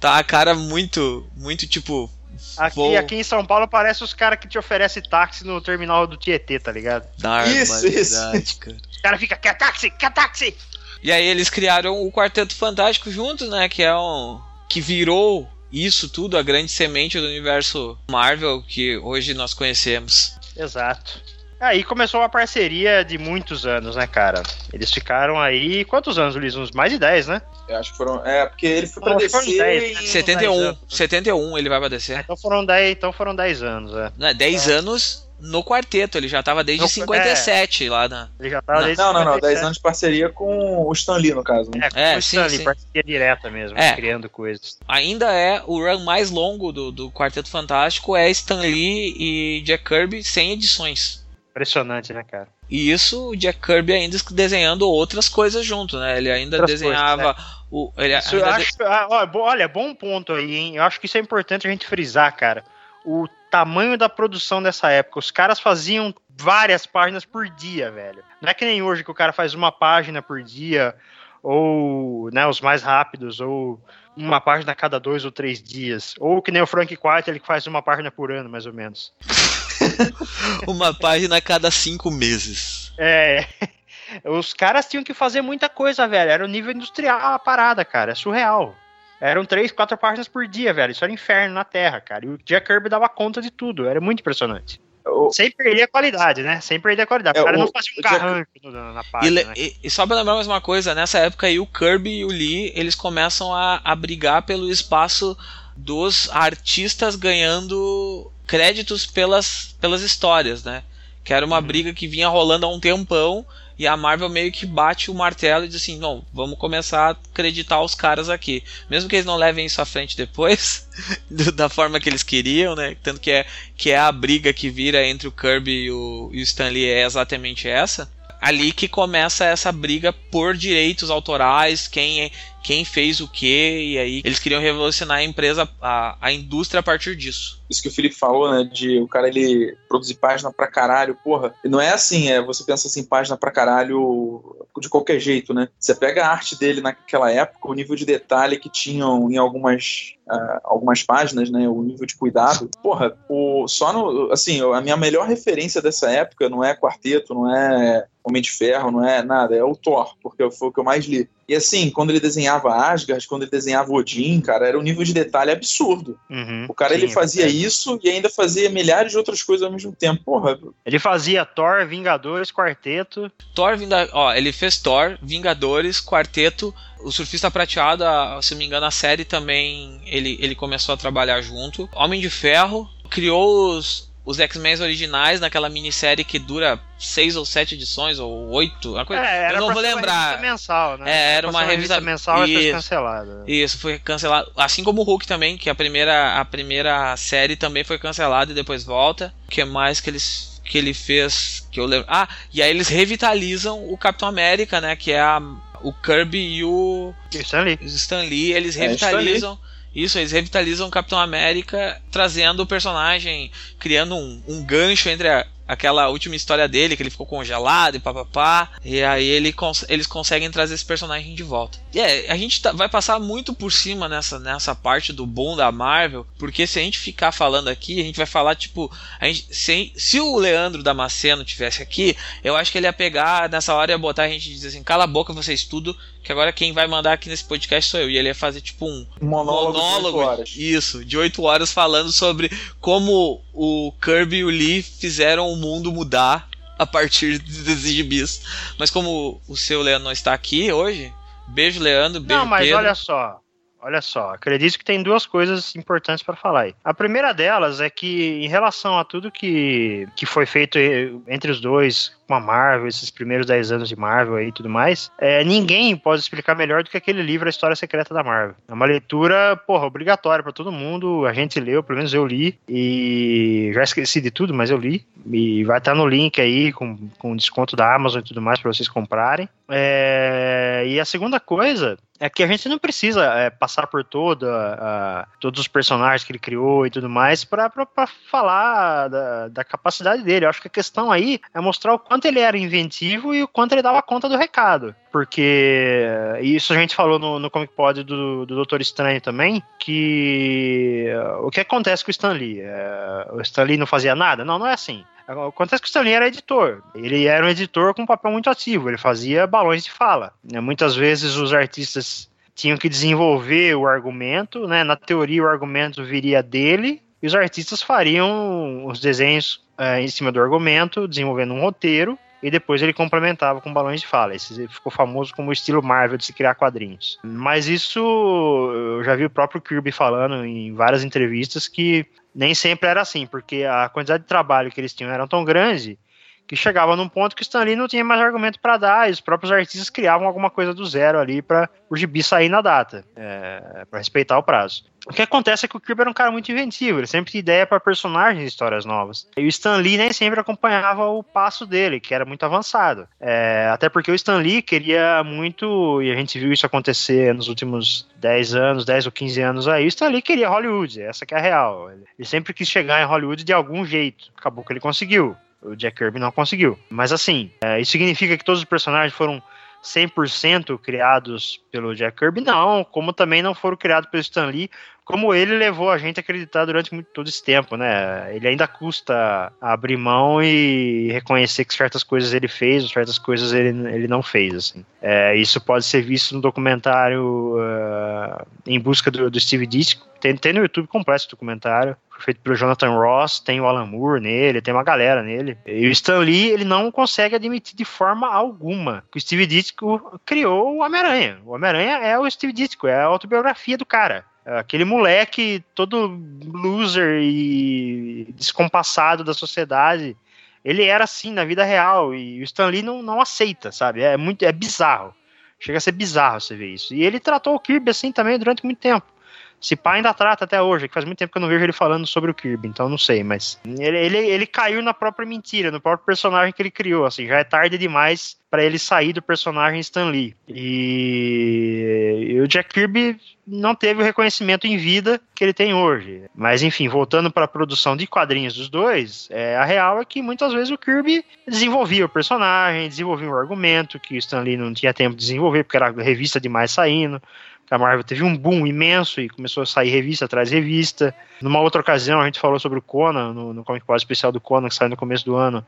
Tá uma cara muito, muito tipo. Aqui, aqui em São Paulo parece os caras que te oferecem táxi no terminal do Tietê, tá ligado? isso, isso. Cara. Os caras ficam, quer táxi, quer táxi! E aí eles criaram o Quarteto Fantástico juntos, né? Que é um. que virou isso tudo, a grande semente do universo Marvel que hoje nós conhecemos. Exato. Aí começou uma parceria de muitos anos, né, cara? Eles ficaram aí. Quantos anos, Luiz? Uns mais de 10, né? Eu acho que foram. É, porque ele foi pra descer. foram 10, né? em- 71, 71 ele vai pra descer. Então foram 10, então foram 10 anos, é. Não, 10 anos no quarteto, ele já tava desde No- 57 lá na. Ele já tava Não, desde Não, não, não. 57. 10 anos de parceria com o Stan Lee, no caso. Né? É, com É, o sim, Stanley, sim. parceria direta mesmo, É. criando coisas. Ainda é o run mais longo do, do Quarteto Fantástico, é Stan Lee e Jack Kirby sem edições. Impressionante, né, cara? E isso, o Jack Kirby ainda desenhando outras coisas junto, né? Ele ainda Outras desenhava o. Ele Isso ainda de- acho, ah, ó, bo- olha, bom ponto aí, hein? Eu acho que isso é importante a gente frisar, cara. O tamanho da produção dessa época. Os caras faziam várias páginas por dia, velho. Não é que nem hoje que o cara faz uma página por dia, ou né, os mais rápidos, ou uma página a cada dois ou três dias. Ou que nem o Frank Quite, ele que faz uma página por ano, mais ou menos. uma página a cada cinco meses. É. Os caras tinham que fazer muita coisa, velho. Era o nível industrial a parada, cara. É surreal. Eram três, quatro páginas por dia, velho. Isso era inferno na Terra, cara. E o Jack Kirby dava conta de tudo. Era muito impressionante. O- Sem perder a qualidade, né? Sem perder a qualidade. É, o cara o- não fazia um Jack- carranco no- na E, página. le- né? e- e só pra lembrar mais uma coisa, nessa época aí o Kirby e o Lee, eles começam a, a brigar pelo espaço dos artistas ganhando créditos pelas, pelas histórias, né? Que era uma Uhum. briga que vinha rolando há um tempão e a Marvel meio que bate o martelo e diz assim, não, vamos começar a acreditar os caras aqui. Mesmo que eles não levem isso à frente depois, da forma que eles queriam, né? Tanto que é, que é a briga que vira entre o Kirby e o, e o é exatamente essa ali que começa essa briga por direitos autorais, quem é, quem fez o que, e aí eles queriam revolucionar a empresa, a, a indústria a partir disso. Isso que o Felipe falou, né? De o cara ele produzir página pra caralho, porra. E não é assim, é você pensa assim, página pra caralho de qualquer jeito, né? Você pega a arte dele naquela época, o nível de detalhe que tinham em algumas, ah, algumas páginas, né? O nível de cuidado. Porra, o, só no. Assim, a minha melhor referência dessa época não é quarteto, não é Homem de Ferro, não é nada, é o Thor, porque foi o que eu mais li. E assim, quando ele desenhava Asgard, quando ele desenhava Odin, cara, era um nível de detalhe absurdo. Uhum, O cara ele sim, fazia é. Isso e ainda fazia milhares de outras coisas ao mesmo tempo. Porra, Ele fazia Thor, Vingadores, Quarteto. Thor, Vinda- ó, ele fez Thor, Vingadores, Quarteto, o Surfista Prateado, a- se não me engano, a série também ele, ele começou a trabalhar junto. Homem de Ferro, criou os, os X-Men originais naquela minissérie que dura seis ou sete edições, ou oito, uma coisa. É, era eu não pra vou ser uma lembrar. revista mensal, né? É, era pra uma ser revista- mensal e foi Isso. cancelada. Isso foi cancelado, assim como o Hulk também, que a primeira a primeira série também foi cancelada e depois volta. O que mais que eles que ele fez que eu lembro? Ah, e aí eles revitalizam o Capitão América, né, que é a, o Kirby e o o Stan Lee. Stan Lee, eles É, revitalizam isso, eles revitalizam o Capitão América, trazendo o personagem, criando um, um gancho entre a- aquela última história dele, que ele ficou congelado e papapá. E aí ele cons- eles conseguem trazer esse personagem de volta. E é, a gente tá- vai passar muito por cima nessa, nessa parte do boom da Marvel, porque se a gente ficar falando aqui, a gente vai falar, tipo, a gente, se, se o Leandro Damasceno tivesse aqui, eu acho que ele ia pegar nessa hora e ia botar a gente e dizer assim: cala a boca, vocês tudo, que agora quem vai mandar aqui nesse podcast sou eu. E ele ia fazer, tipo, um um monólogo, de monólogo, oito horas. isso, de 8 horas falando sobre como o Kirby e o Lee fizeram o mundo mudar a partir desses gibis. Mas como o seu Leandro não está aqui hoje, beijo Leandro, beijo Não, mas Pedro. olha só. Olha só, acredito que tem duas coisas importantes para falar aí. A primeira delas é que, em relação a tudo que, que foi feito entre os dois, com a Marvel, esses primeiros 10 anos de Marvel aí e tudo mais, é, ninguém pode explicar melhor do que aquele livro A História Secreta da Marvel. É uma leitura, porra, obrigatória para todo mundo. A gente leu, pelo menos eu li, e já esqueci de tudo, mas eu li. E vai estar no link aí com, com desconto da Amazon e tudo mais para vocês comprarem. É, e a segunda coisa é que a gente não precisa é, passar por toda todos os personagens que ele criou e tudo mais para falar da, da capacidade dele. Eu acho que a questão aí é mostrar o quanto ele era inventivo e o quanto ele dava conta do recado. Porque isso a gente falou no, no Comic Pod do, do Doutor Estranho também, que o que acontece com o Stan Lee? É, o Stan Lee não fazia nada? Não, não é assim. Acontece que o Stan Lee era editor. Ele era um editor com um papel muito ativo. Ele fazia balões de fala. né? Muitas vezes os artistas tinham que desenvolver o argumento, né? Na teoria o argumento viria dele, e os artistas fariam os desenhos é, em cima do argumento, desenvolvendo um roteiro, e depois ele complementava com balões de fala. Esse ficou famoso como o estilo Marvel de se criar quadrinhos. Mas isso eu já vi o próprio Kirby falando em várias entrevistas que nem sempre era assim, porque a quantidade de trabalho que eles tinham era tão grande que chegava num ponto que o Stan Lee não tinha mais argumento para dar, e os próprios artistas criavam alguma coisa do zero ali para o gibi sair na data, é, para respeitar o prazo. O que acontece é que o Kirby era um cara muito inventivo, ele sempre tinha ideia para personagens e histórias novas. E o Stan Lee nem sempre acompanhava o passo dele, que era muito avançado. É, até porque o Stan Lee queria muito, e a gente viu isso acontecer nos últimos 10 anos, 10 ou 15 anos aí, o Stan Lee queria Hollywood, essa que é a real. Ele sempre quis chegar em Hollywood de algum jeito. Acabou que ele conseguiu. O Jack Kirby não conseguiu. Mas assim, é, isso significa que todos os personagens foram 100% criados pelo Jack Kirby? Não, como também não foram criados pelo Stan Lee, como ele levou a gente a acreditar durante muito, todo esse tempo, né? Ele ainda custa abrir mão e reconhecer que certas coisas ele fez, certas coisas ele, ele não fez, assim. É, isso pode ser visto no documentário uh, Em Busca do, do Steve Ditko, tem, tem no YouTube completo esse documentário, feito pelo Jonathan Ross, tem o Alan Moore nele, tem uma galera nele. E o Stan Lee, ele não consegue admitir de forma alguma que o Steve Ditko criou o Homem-Aranha. O Homem-Aranha é o Steve Ditko, é a autobiografia do cara. Aquele moleque todo loser e descompassado da sociedade, ele era assim na vida real e o Stan Lee não, não aceita, sabe? É muito é bizarro. Chega a ser bizarro você ver isso. E ele tratou o Kirby assim também durante muito tempo. Se pá ainda trata até hoje, que faz muito tempo que eu não vejo ele falando sobre o Kirby, então não sei, mas ele, ele, ele caiu na própria mentira, no próprio personagem que ele criou, assim, já é tarde demais para ele sair do personagem Stan Lee. E, e o Jack Kirby não teve o reconhecimento em vida que ele tem hoje. Mas enfim, voltando para a produção de quadrinhos dos dois, é, a real é que muitas vezes o Kirby desenvolvia o personagem, desenvolvia um argumento que o Stan Lee não tinha tempo de desenvolver porque era revista demais saindo a Marvel teve um boom imenso e começou a sair revista atrás de revista. Numa outra ocasião, a gente falou sobre o Conan, no, no Comic Pod especial do Conan, que saiu no começo do ano.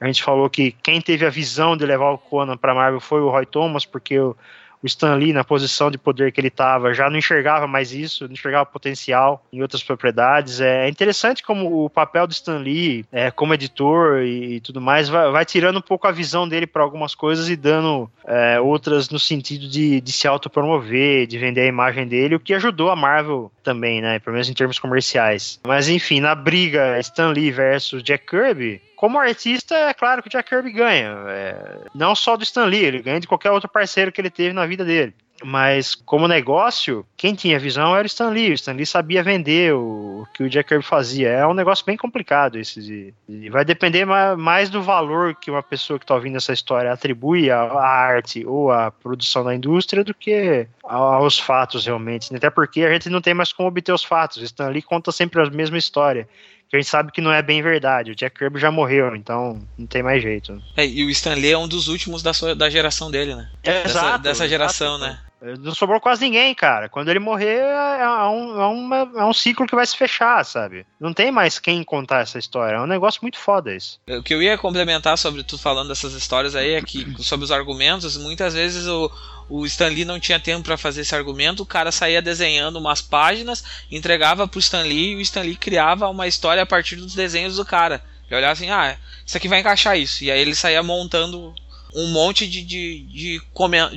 A gente falou que quem teve a visão de levar o Conan para Marvel foi o Roy Thomas, porque o, o Stan Lee, na posição de poder que ele estava, já não enxergava mais isso, não enxergava potencial em outras propriedades. É interessante como o papel do Stan Lee, é, como editor e, e tudo mais, vai, vai, tirando um pouco a visão dele para algumas coisas e dando é, outras no sentido de, de se autopromover, de vender a imagem dele, o que ajudou a Marvel também, né? Pelo menos em termos comerciais. Mas enfim, na briga Stan Lee versus Jack Kirby, como artista, é claro que o Jack Kirby ganha. É, não só do Stan Lee, ele ganha de qualquer outro parceiro que ele teve na vida dele. Mas como negócio, quem tinha visão era o Stan Lee. O Stan Lee sabia vender o, que o Jack Kirby fazia. É um negócio bem complicado esse. E vai depender mais do valor que uma pessoa que está ouvindo essa história atribui à, à, arte ou à produção da indústria do que aos fatos realmente. Até porque a gente não tem mais como obter os fatos. O Stan Lee conta sempre a mesma história que a gente sabe que não é bem verdade. O Jack Kirby já morreu, então não tem mais jeito. É, e o Stan Lee é um dos últimos da, sua, da geração dele, né? É, dessa, exato. Dessa geração, exato. né? Não sobrou quase ninguém, cara. Quando ele morrer, é, é um, é, uma, é um ciclo que vai se fechar, sabe? Não tem mais quem contar essa história. É um negócio muito foda isso. O que eu ia complementar sobre tu falando dessas histórias aí é que, sobre os argumentos, muitas vezes o, o Stan Lee não tinha tempo para fazer esse argumento, o cara saía desenhando umas páginas, entregava pro Stan Lee e o Stan Lee criava uma história a partir dos desenhos do cara. Ele olhava assim, ah, isso aqui vai encaixar isso. E aí ele saía montando um monte de, de, de,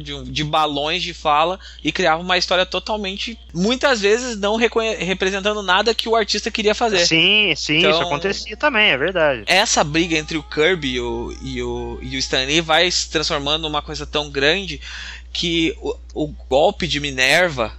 de, de balões de fala e criava uma história totalmente, muitas vezes não representando nada que o artista queria fazer. Sim, sim, então, isso acontecia também, é verdade. Essa briga entre o Kirby e o, e o, e o Stan Lee vai se transformando numa coisa tão grande que o, o golpe de Minerva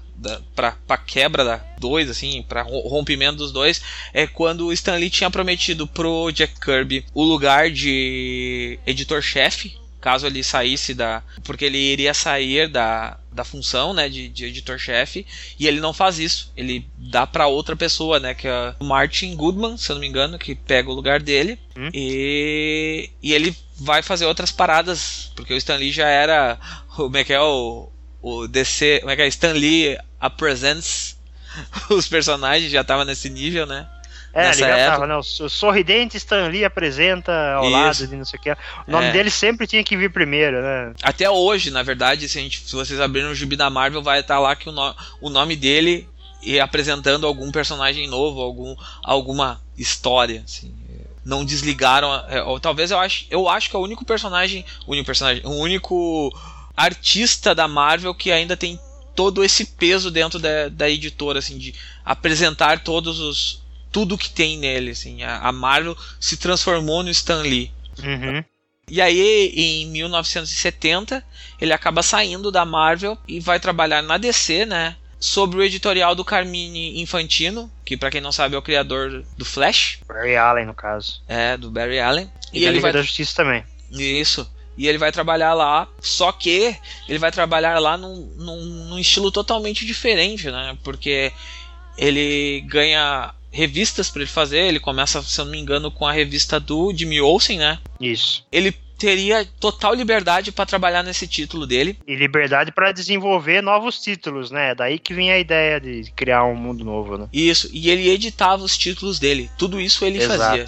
para quebra da dois, assim, para rompimento dos dois, é quando o Stan Lee tinha prometido pro Jack Kirby o lugar de editor-chefe, caso ele saísse da. Porque ele iria sair da, da função, né, de, de editor-chefe, e ele não faz isso. Ele dá para outra pessoa, né, que é o Martin Goodman, se eu não me engano, que pega o lugar dele, hum? e, e ele vai fazer outras paradas, porque o Stan Lee já era, como é que é o, o DC, como é que é, Stan Lee apresents os personagens, já tava nesse nível, né? É, ele já época. né? O sorridente Stan Lee apresenta ao Isso. lado de não sei o que. O nome é. dele sempre tinha que vir primeiro, né? Até hoje, na verdade, se, a gente, se vocês abrirem o gibi da Marvel, vai estar lá que o, no, o nome dele e apresentando algum personagem novo, algum, alguma história, assim. Não desligaram, é, ou, talvez eu acho, eu acho que é o único personagem, o único personagem, o único artista da Marvel que ainda tem todo esse peso dentro da, da editora, assim, de apresentar todos os tudo que tem nele, assim. A, Marvel se transformou no Stan Lee. Uhum. E aí, em 1970, ele acaba saindo da Marvel e vai trabalhar na DC, né? Sobre o editorial do Carmine Infantino, que para quem não sabe é o criador do Flash. Barry Allen, no caso. É, do Barry Allen. E, e ele vai da Justiça também. Isso. E ele vai trabalhar lá, só que ele vai trabalhar lá num, num, num estilo totalmente diferente, né? Porque ele ganha revistas para ele fazer. Ele começa, se eu não me engano, com a revista do Jimmy Olsen, né? Isso. Ele teria total liberdade para trabalhar nesse título dele. E liberdade para desenvolver novos títulos, né? Daí que vem a ideia de criar um mundo novo, né? Isso, e ele editava os títulos dele. Tudo isso ele Exato. fazia.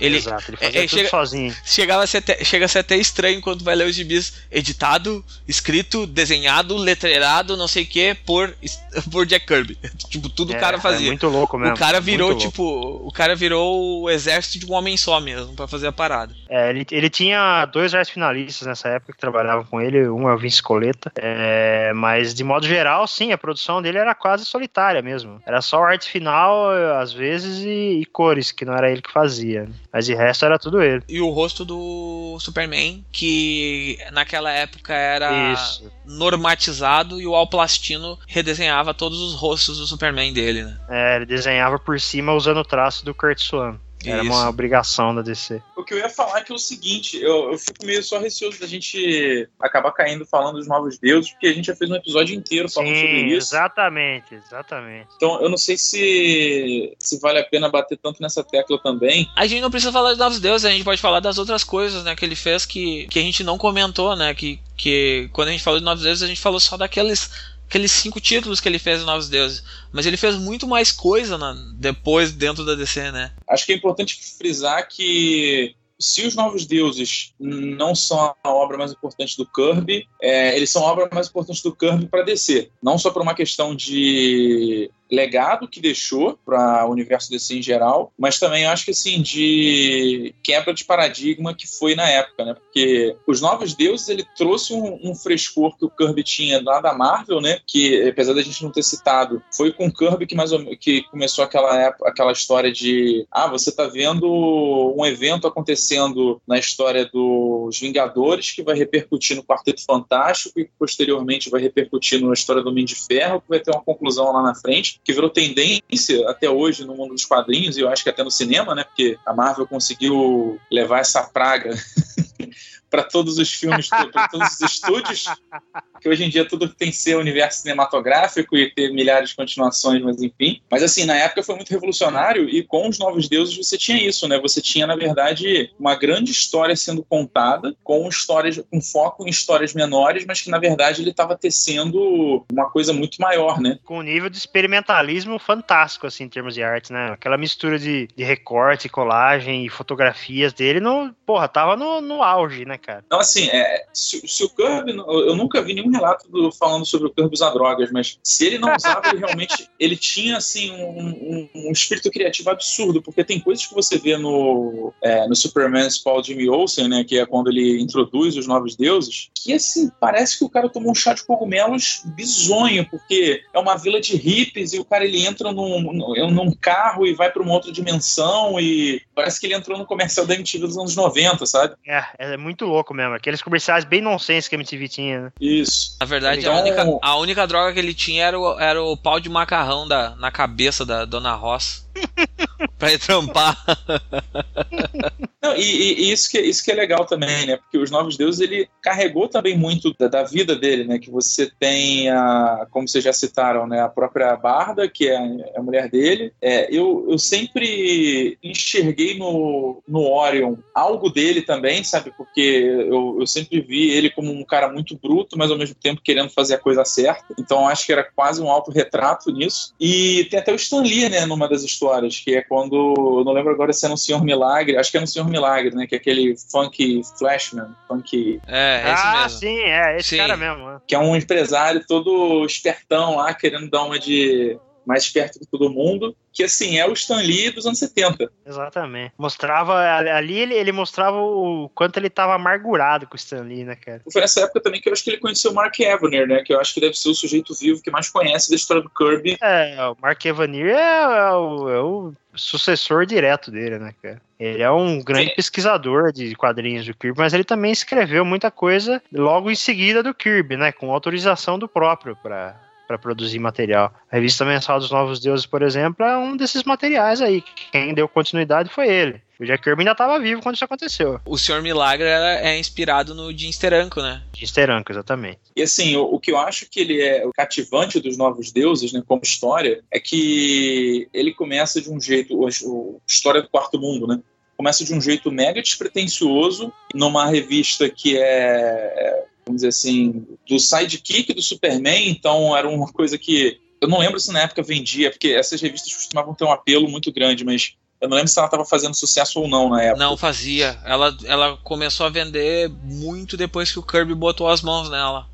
Ele, Exato, ele fazia é, tudo chega, sozinho. Chegava a ser até, chega a ser até estranho quando vai ler os gibis editado, escrito, desenhado, letreirado, não sei o que, por, por Jack Kirby. tipo, tudo é, o cara fazia. É muito louco mesmo. O cara virou, tipo, o cara virou o exército de um homem só mesmo, para fazer a parada. É, ele, ele tinha dois artes finalistas nessa época que trabalhavam com ele, um é o Vince Coleta, é, mas de modo geral, sim, a produção dele era quase solitária mesmo. Era só arte final, às vezes, e, e cores, que não era ele que fazia. Mas de resto era tudo ele. E o rosto do Superman, que naquela época era Isso. normatizado e o Alplastino redesenhava todos os rostos do Superman dele, né? É, ele desenhava por cima usando o traço do Kurt Swan. Era Isso. uma obrigação da DC. O que eu ia falar é que é o seguinte, eu, eu fico meio só receoso da gente acabar caindo falando dos novos deuses, porque a gente já fez um episódio inteiro falando Sim, sobre isso. Exatamente, exatamente. Então eu não sei se, se vale a pena bater tanto nessa tecla também. A gente não precisa falar dos novos deuses, a gente pode falar das outras coisas, né, que ele fez que, que a gente não comentou, né, que, que quando a gente falou de novos deuses, a gente falou só daqueles aqueles cinco títulos que ele fez em Novos Deuses. Mas ele fez muito mais coisa na, depois dentro da DC, né? Acho que é importante frisar que se os Novos Deuses não são a obra mais importante do Kirby, é, eles são a obra mais importante do Kirby para DC. Não só por uma questão de legado que deixou para o universo DC em geral, mas também acho que assim de quebra de paradigma que foi na época, né? Porque os Novos Deuses ele trouxe um, um frescor que o Kirby tinha lá da Marvel, né? Que apesar da gente não ter citado, foi com o Kirby que mais ou, que começou aquela época, aquela história de ah você tá vendo um evento acontecendo na história dos Vingadores que vai repercutir no Quarteto Fantástico e posteriormente vai repercutir na história do Homem de Ferro que vai ter uma conclusão lá na frente que virou tendência até hoje no mundo dos quadrinhos, e eu acho que até no cinema, né? Porque a Marvel conseguiu levar essa praga para todos os filmes, para todos os estúdios, que hoje em dia tudo tem ser universo cinematográfico e ter milhares de continuações, mas enfim. Mas assim, na época foi muito revolucionário e com os Novos Deuses você tinha isso, né? Você tinha, na verdade, uma grande história sendo contada, com histórias, com foco em histórias menores, mas que na verdade ele estava tecendo uma coisa muito maior, né? Com um nível de experimentalismo fantástico, assim, em termos de arte, né? Aquela mistura de, de recorte, colagem e fotografias dele, no, porra, tava no, no auge, né, cara. Então, assim, é, se, se, o Kirby. Eu nunca vi nenhum relato do, falando sobre o Kirby usar drogas, mas se ele não usava, ele realmente. Ele tinha, assim, um, um, um, espírito criativo absurdo, porque tem coisas que você vê no, é, no Superman Paul Jimmy Olsen, né, que é quando ele introduz os novos deuses, que, assim, parece que o cara tomou um chá de cogumelos bizonho, porque é uma vila de hippies e o cara ele entra num, num, num carro e vai para uma outra dimensão e parece que ele entrou no comercial da MTV dos anos 90, sabe? É, é muito louco mesmo. Aqueles comerciais bem nonsense que a MTV tinha, né? Isso. Na verdade, então... a, única, a única droga que ele tinha era o, era o pau de macarrão da, na cabeça da Dona Ross. pra ir trampar. Não, e, e, isso, que, isso que é legal também, né? Porque os Novos Deuses, ele carregou também muito da, da, vida dele, né? Que você tem, a, como vocês já citaram, né? A própria Barda, que é a, é a mulher dele. É, eu, eu sempre enxerguei no, no Orion algo dele também, sabe? Porque eu, eu sempre vi ele como um cara muito bruto, mas ao mesmo tempo querendo fazer a coisa certa. Então acho que era quase um autorretrato nisso. E tem até o Stan Lee, né? Numa das histórias, que é quando, eu não lembro agora se é no Senhor Milagre, acho que é no Senhor Milagre, né? Que é aquele funk flashman, funk... É, é esse ah, mesmo. sim, é esse sim. cara mesmo. Né? Que é um empresário todo espertão lá, querendo dar uma de mais perto de todo mundo, que assim, é o Stan Lee dos anos 70. Exatamente. Mostrava, ali ele, ele mostrava o quanto ele estava amargurado com o Stan Lee, né, cara? Foi nessa época também que eu acho que ele conheceu o Mark Evanier, né, que eu acho que deve ser o sujeito vivo que mais conhece da história do Kirby. É, o Mark Evanier é, é, o, é o sucessor direto dele, né, cara? Ele é um grande Sim. pesquisador de quadrinhos do Kirby, mas ele também escreveu muita coisa logo em seguida do Kirby, né, com autorização do próprio para para produzir material. A revista mensal dos Novos Deuses, por exemplo, é um desses materiais aí. Quem deu continuidade foi ele. O Jack Kirby ainda estava vivo quando isso aconteceu. O Senhor Milagre é inspirado no Jim Steranko, né? Jim Steranko, exatamente. E assim, o, o, que eu acho que ele é o cativante dos Novos Deuses, né, como história, é que ele começa de um jeito, a história do Quarto Mundo, né? Começa de um jeito mega despretensioso, numa revista que é vamos dizer assim, do sidekick do Superman, então era uma coisa que eu não lembro se na época vendia, porque essas revistas costumavam ter um apelo muito grande, mas eu não lembro se ela estava fazendo sucesso ou não na época. Não fazia. Ela, ela começou a vender muito depois que o Kirby botou as mãos nela.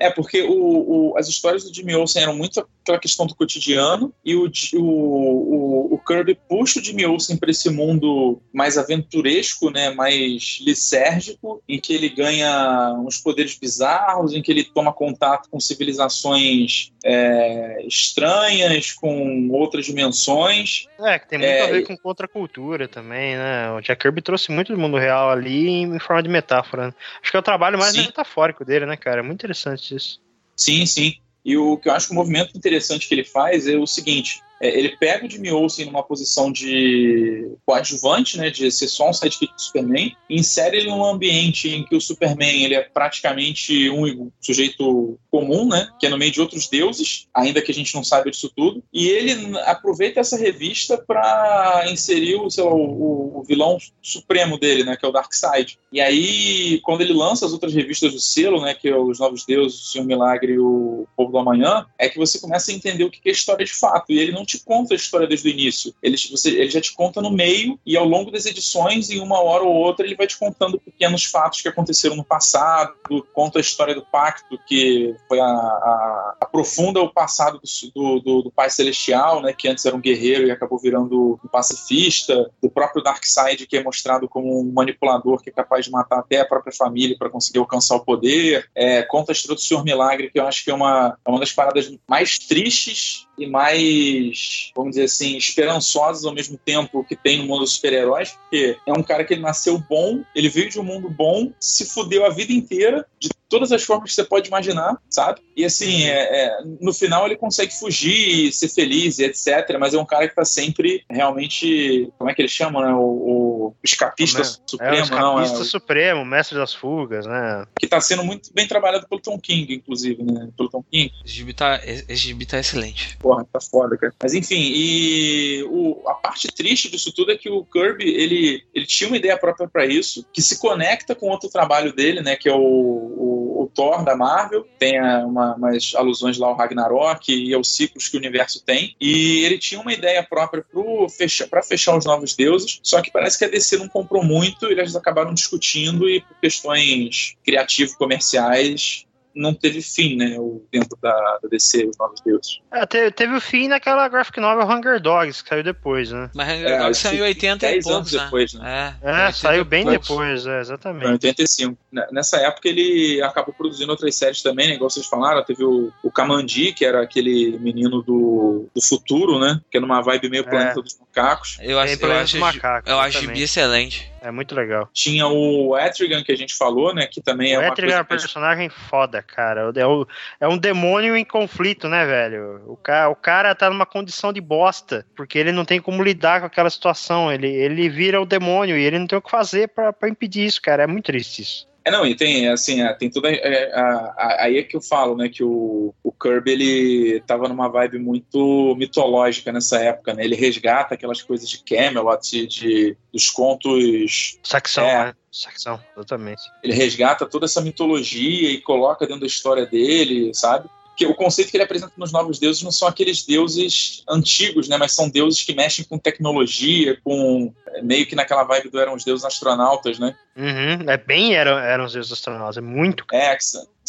É, porque o, o, as histórias do Jimmy Olsen eram muito aquela questão do cotidiano e o, o, o, Kirby puxa o Jimmy Olsen para esse mundo mais aventuresco, né, mais lisérgico, em que ele ganha uns poderes bizarros, em que ele toma contato com civilizações é, estranhas, com outras dimensões. É, que tem muito é, a ver com contracultura também, né? O Jack Kirby trouxe muito do mundo real ali em forma de metáfora. Né? Acho que é o trabalho mais metafórico dele, né, cara? É muito interessante isso. Sim, sim. E o que eu acho que o movimento interessante que ele faz é o seguinte: é, ele pega o Jimmy Olsen numa posição de coadjuvante, né, de ser só um sidekick do Superman, e insere ele num ambiente em que o Superman ele é praticamente um sujeito comum, né, que é no meio de outros deuses, ainda que a gente não saiba disso tudo, e ele aproveita essa revista para inserir o, lá, o, o, vilão supremo dele, né, que é o Darkseid. E aí, quando ele lança as outras revistas do selo, né, que é os Novos Deuses, o Senhor Milagre e o Povo do Amanhã, é que você começa a entender o que é história de fato, e ele não te conta a história desde o início. Ele, você, ele já te conta no meio e ao longo das edições, em uma hora ou outra, ele vai te contando pequenos fatos que aconteceram no passado, conta a história do pacto, que foi a, a aprofunda o passado do, do, do, Pai Celestial, né, que antes era um guerreiro e acabou virando um pacifista, do próprio Darkseid, que é mostrado como um manipulador que é capaz de matar até a própria família para conseguir alcançar o poder. É, conta a história do Senhor Milagre, que eu acho que é uma, é uma das paradas mais tristes e mais, vamos dizer assim, esperançosos ao mesmo tempo que tem no mundo dos super-heróis, porque é um cara que ele nasceu bom, ele veio de um mundo bom, se fudeu a vida inteira, de todas as formas que você pode imaginar, sabe? E assim, é, é, no final ele consegue fugir e ser feliz e etc. Mas é um cara que tá sempre realmente. Como é que ele chama, né? O, o escapista é, supremo, é, o escapista não, é, supremo, mestre das fugas, né? Que tá sendo muito bem trabalhado pelo Tom King, inclusive, né? Pelo Tom King. Esse gibi tá, esse gibi tá excelente. Porra, tá foda, cara. Mas enfim, e o, a parte triste disso tudo é que o Kirby, ele, ele tinha uma ideia própria para isso, que se conecta com outro trabalho dele, né? Que é o, o o, Thor da Marvel, tem uma, umas alusões lá ao Ragnarok e aos ciclos que o universo tem. E ele tinha uma ideia própria para fechar, fechar os Novos Deuses, só que parece que a DC não comprou muito, e eles acabaram discutindo e por questões criativo-comerciais não teve fim, né? O, dentro da, da DC, os Novos Deuses. É, teve, teve o fim naquela graphic novel Hunger Dogs, que saiu depois, né? Mas Hunger é, Dogs saiu em 80 e poucos, anos né? depois, né? É, é saiu bem depois, é, exatamente. Em 85. Nessa época ele acabou produzindo outras séries também, né? Igual vocês falaram, teve o, o Kamandi, que era aquele menino do, do futuro, né? Que é numa vibe meio é. planeta dos macacos. Eu acho, eu acho, macacos, eu acho excelente. É muito legal. Tinha o Etrigan, que a gente falou, né? Que também o é Etrigan é um personagem foda, cara. É, o, é um demônio em conflito, né, velho? O cara, o cara tá numa condição de bosta, porque ele não tem como lidar com aquela situação. Ele, ele vira o demônio e ele não tem o que fazer para impedir isso, cara. É muito triste isso. É, não, e tem, assim, é, tem toda. É, a, a, aí é que eu falo, né, que o, o Kirby ele tava numa vibe muito mitológica nessa época, né? Ele resgata aquelas coisas de Camelot, de, de dos contos. Saxão, é, né? Saxão, exatamente. Ele resgata toda essa mitologia e coloca dentro da história dele, sabe? Que o conceito que ele apresenta nos novos deuses não são aqueles deuses antigos, né, mas são deuses que mexem com tecnologia, com é meio que naquela vibe do Eram os Deuses Astronautas, né? Uhum, é bem Eram, eram os Deuses Astronautas, é muito. É,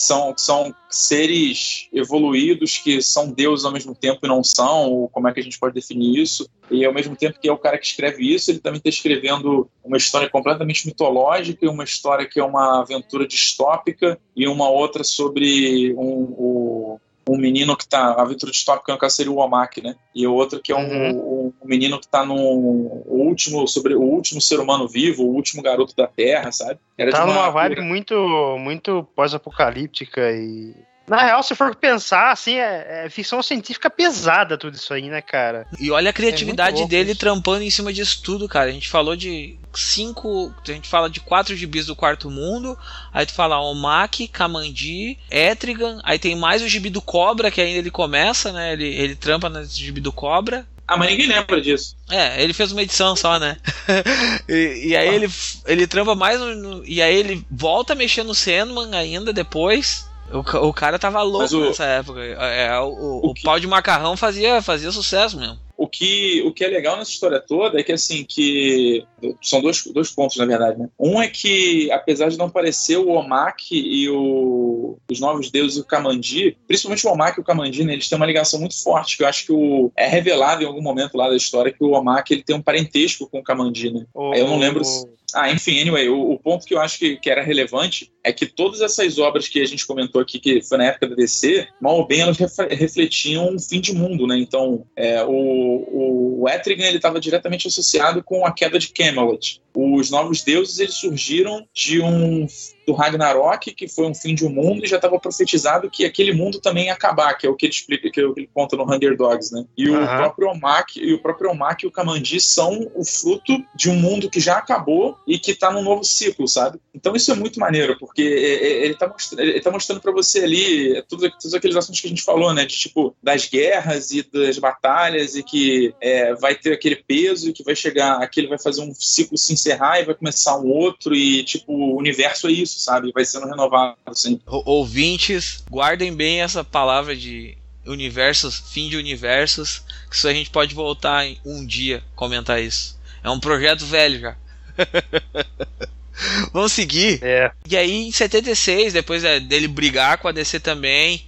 são, são seres evoluídos que são deuses ao mesmo tempo e não são, ou como é que a gente pode definir isso? E ao mesmo tempo que é o cara que escreve isso, ele também está escrevendo uma história completamente mitológica uma história que é uma aventura distópica e uma outra sobre um, um um menino que tá. A aventura distópica caso seria o Omak, né? E o outro que é um, uhum. um, menino que tá no último. sobre o último ser humano vivo, o último garoto da Terra, sabe? Era tá numa vibe muito, muito pós-apocalíptica e na real, se for pensar, assim, é, é, ficção científica pesada tudo isso aí, né, cara? E olha a criatividade é dele isso. trampando em cima disso tudo, cara. A gente falou de cinco. A gente fala de quatro gibis do quarto mundo. Aí tu fala Omak, Kamandi, Etrigan. Aí tem mais o gibi do Cobra, que ainda ele começa, né? Ele, ele trampa nesse gibi do Cobra. Ah, mas ninguém lembra disso. É, ele fez uma edição só, né? e, e, aí ele, ele trampa mais. No, e aí ele volta a mexer no Sandman ainda depois. O, o cara tava louco o, nessa época. É, é o, o, o pau de macarrão fazia, fazia sucesso mesmo. O que, o que é legal nessa história toda é que, assim, que... São dois, dois pontos, na verdade, né? Um é que, apesar de não parecer o Omak e o, os Novos Deuses e o Kamandi, principalmente o Omak e o Kamandi, né, eles têm uma ligação muito forte, que eu acho que o, é revelado em algum momento lá da história que o Omak ele tem um parentesco com o Kamandi, né? O, Aí eu não lembro... Se, ah, enfim, anyway, o, o, ponto que eu acho que, que, era relevante é que todas essas obras que a gente comentou aqui, que foi na época da DC, mal ou bem elas refletiam um fim de mundo, né? Então, é, o, o, o Etrigan ele estava diretamente associado com a queda de Camelot. Os Novos Deuses eles surgiram de um do Ragnarok, que foi um fim de um mundo, e já estava profetizado que aquele mundo também ia acabar, que é o que ele explica, que, é o que ele conta no Hunger Dogs, né? E uhum. o próprio Omak e o próprio Omak e o Kamandi são o fruto de um mundo que já acabou e que está num novo ciclo, sabe? Então isso é muito maneiro, porque é, é, ele está mostrando, ele tá mostrando para você ali tudo, todos aqueles assuntos que a gente falou, né? De tipo das guerras e das batalhas e que é, vai ter aquele peso e que vai chegar, aquele vai fazer um ciclo se encerrar e vai começar um outro e tipo o universo é isso, sabe? Vai sendo renovado sempre. Ouvintes, guardem bem essa palavra de universos, fim de universos, que isso a gente pode voltar em um dia comentar isso. É um projeto velho já. Vamos seguir. É. E aí, em 76, depois é, dele brigar com a DC também,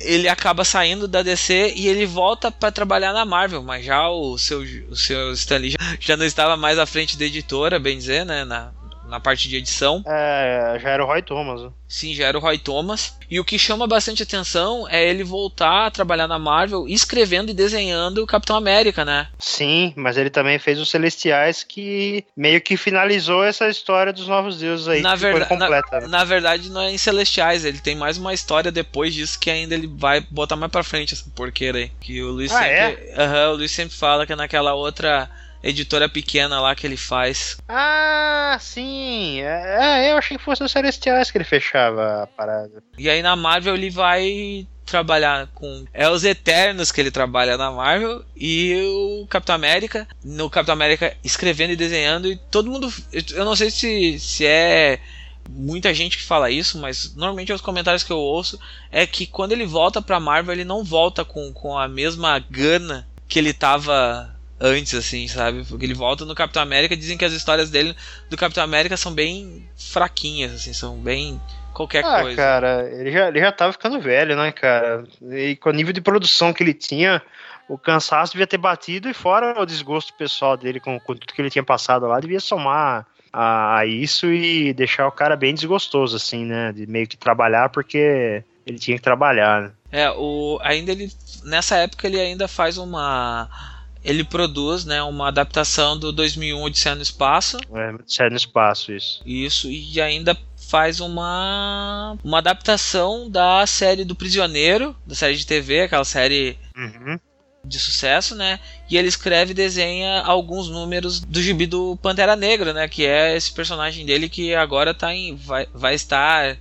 ele acaba saindo da DC e ele volta para trabalhar na Marvel, mas já o seu, o seu Stanley já, já não estava mais à frente da editora, bem dizer, né? Na, na parte de edição. É, já era o Roy Thomas. Né? Sim, já era o Roy Thomas. E o que chama bastante atenção é ele voltar a trabalhar na Marvel, escrevendo e desenhando o Capitão América, né? Sim, mas ele também fez os Celestiais, que meio que finalizou essa história dos Novos Deuses aí. Na, verdade, completa, na, né? na, verdade, não é em Celestiais, ele tem mais uma história depois disso que ainda ele vai botar mais pra frente essa porqueira aí. Que o Luiz ah, sempre. É? Uhum, o Luiz sempre fala que é naquela outra editora pequena lá que ele faz. Ah, sim. É, é, eu achei que fosse no Celestiais que ele fechava a parada. E aí na Marvel ele vai trabalhar com. É os Eternos que ele trabalha na Marvel e o Capitão América. No Capitão América escrevendo e desenhando. E todo mundo. Eu não sei se, se é muita gente que fala isso, mas normalmente os comentários que eu ouço é que quando ele volta pra Marvel, ele não volta com, com a mesma gana que ele tava antes, assim, sabe? Porque ele volta no Capitão América, dizem que as histórias dele do Capitão América são bem fraquinhas, assim, são bem qualquer ah, coisa. cara, ele já, ele já tava ficando velho, né, cara? E com o nível de produção que ele tinha, o cansaço devia ter batido e fora o desgosto pessoal dele com, com tudo que ele tinha passado lá, devia somar a, a, isso e deixar o cara bem desgostoso, assim, né? De meio que trabalhar porque ele tinha que trabalhar, né? É, o, ainda ele. Nessa época ele ainda faz uma ele produz né, uma adaptação do 2001 Odisseia no Espaço. É, Odisseia no Espaço, isso. Isso, e ainda faz uma, uma adaptação da série do Prisioneiro, da série de TV, aquela série uhum. de sucesso, né? E ele escreve e desenha alguns números do gibi do Pantera Negra, né? Que é esse personagem dele que agora tá em, vai, vai estar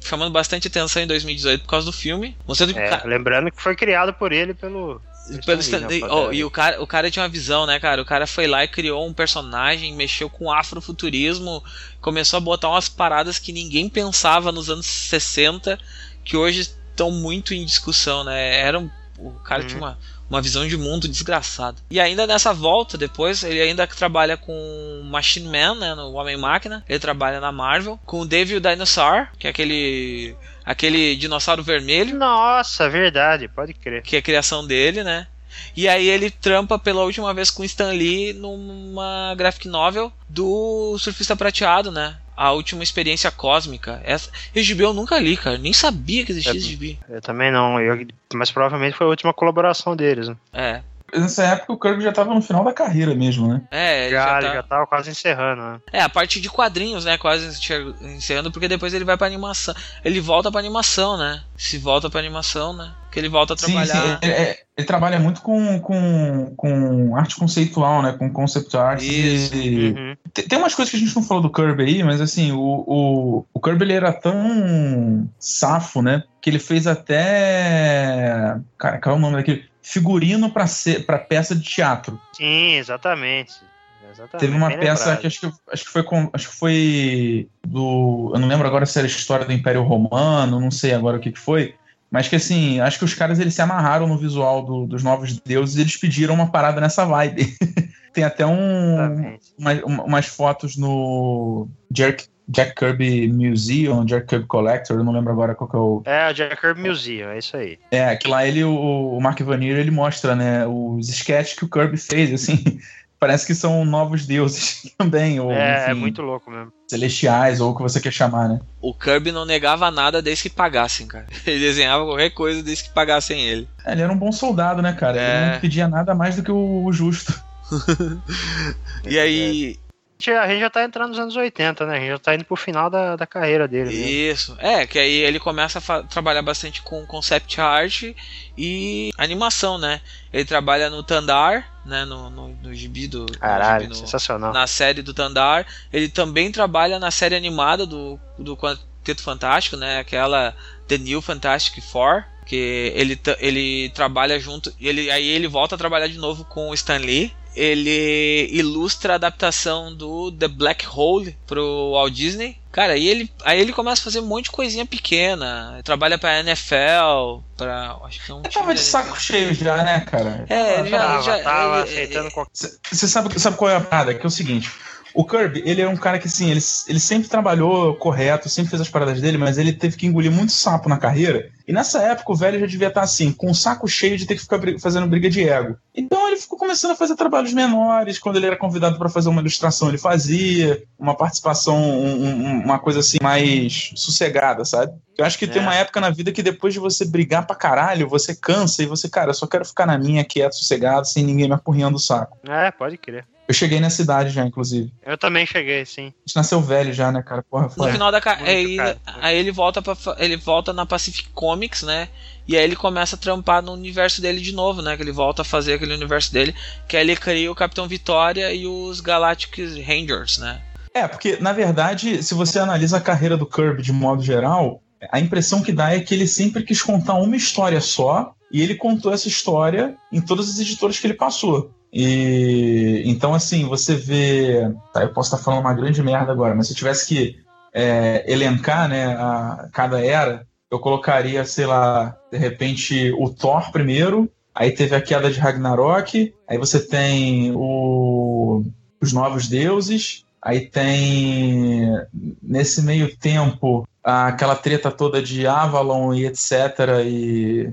chamando bastante atenção em 2018 por causa do filme. Mostrando é, que... Lembrando que foi criado por ele pelo pelo Stanley, oh, e o cara, o cara tinha uma visão, né, cara? O cara foi lá e criou um personagem, mexeu com afrofuturismo, começou a botar umas paradas que ninguém pensava nos anos 60, que hoje estão muito em discussão, né? Era um, o cara uhum. tinha uma, uma visão de mundo desgraçada. E ainda nessa volta, depois, ele ainda trabalha com Machine Man, né, no Homem-Máquina. Ele trabalha na Marvel. Com o David Dinosaur, que é aquele aquele dinossauro vermelho. Nossa, verdade, pode crer. Que é a criação dele, né? E aí ele trampa pela última vez com Stan Lee numa graphic novel do Surfista Prateado, né? A última experiência cósmica. Essa, esse gibi eu nunca li, cara. Nem sabia que existia esse gibi. Eu também não. Eu, mas provavelmente foi a última colaboração deles. Né? É. Nessa época o Kirby já tava no final da carreira mesmo, né? É, já, já, tá... já tava quase encerrando, né? É, a parte de quadrinhos, né? Quase encerrando, porque depois ele vai pra animação. Ele volta pra animação, né? Se volta pra animação, né? Que ele volta a trabalhar. Sim, sim. Ele, ele, ele, trabalha muito com, com, com arte conceitual, né? Com concept art. Isso. E... Uhum. Tem, tem umas coisas que a gente não falou do Kirby aí, mas assim, o, o, o Kirby ele era tão safo, né? Que ele fez até. Cara, qual é o nome daquele? Figurino para peça de teatro. Sim, exatamente. exatamente. Teve uma peça lembrado. que acho que, acho que foi acho que foi do, eu não lembro agora se era a história do Império Romano, não sei agora o que, que foi, mas que assim, acho que os caras eles se amarraram no visual do, dos novos deuses e eles pediram uma parada nessa vibe. Tem até um, uma, umas fotos no Jerk Jack Kirby Museum, Jack Kirby Collector, eu não lembro agora qual que é o. É, o Jack Kirby Museum, é isso aí. É, que lá ele, o, o Mark Vanier, ele mostra, né, os sketches que o Kirby fez, assim, parece que são novos deuses também, ou, É, é enfim, é muito louco mesmo. Celestiais, ou o que você quer chamar, né? O Kirby não negava nada desde que pagassem, cara. Ele desenhava qualquer coisa desde que pagassem ele. É, ele era um bom soldado, né, cara? É... Ele não pedia nada mais do que o, o justo. e aí, a gente já tá entrando nos anos 80, né? A gente já tá indo pro final da, da carreira dele. Né? Isso. É, que aí ele começa a trabalhar bastante com concept art e animação, né? Ele trabalha no Tandar, né? No, no, no gibi do. Caralho, gibi, no, sensacional. Na série do Tandar. Ele também trabalha na série animada do, do Quarteto Fantástico, né? Aquela The New Fantastic Four. Que ele, ele trabalha junto. Ele, aí ele volta a trabalhar de novo com o Stan Lee ele ilustra a adaptação do The Black Hole pro Walt Disney. Cara, aí ele, aí ele começa a fazer um monte de coisinha pequena. Trabalha pra NFL, pra. Acho que é um Ele tava de saco cheio já, né, cara? É, ele já. Tava, já tava ele, aceitando qualquer. Você sabe, sabe qual é a parada? Que é o seguinte. O Kirby, ele é um cara que, assim, ele, ele sempre trabalhou correto, sempre fez as paradas dele, mas ele teve que engolir muito sapo na carreira. E nessa época o velho já devia estar, assim, com um saco cheio de ter que ficar fazendo briga de ego. Então ele ficou começando a fazer trabalhos menores. Quando ele era convidado para fazer uma ilustração, ele fazia. Uma participação, um, uma coisa assim, mais sossegada, sabe? Eu acho que é. tem uma época na vida que depois de você brigar pra caralho, você cansa e você, cara, eu só quero ficar na minha, quieto, sossegado, sem ninguém me apurriando o saco. É, pode crer. Eu cheguei nessa idade já, inclusive. Eu também cheguei, sim. A gente nasceu velho já, né, cara? Porra, foi. No final da carreira. Aí, aí, ele volta para ele volta na Pacific Comics, né? E aí ele começa a trampar no universo dele de novo, né? Que ele volta a fazer aquele universo dele, que aí ele cria o Capitão Vitória e os Galactic Rangers, né? É, porque na verdade, se você analisa a carreira do Kirby de modo geral, a impressão que dá é que ele sempre quis contar uma história só e ele contou essa história em todas as editoras que ele passou. E então, assim, você vê. Tá, eu posso estar falando uma grande merda agora, mas se eu tivesse que é, elencar né, a, cada era, eu colocaria, sei lá, de repente, o Thor primeiro, aí teve a queda de Ragnarok, aí você tem o, os Novos Deuses, aí tem, nesse meio tempo, aquela treta toda de Avalon e etc. E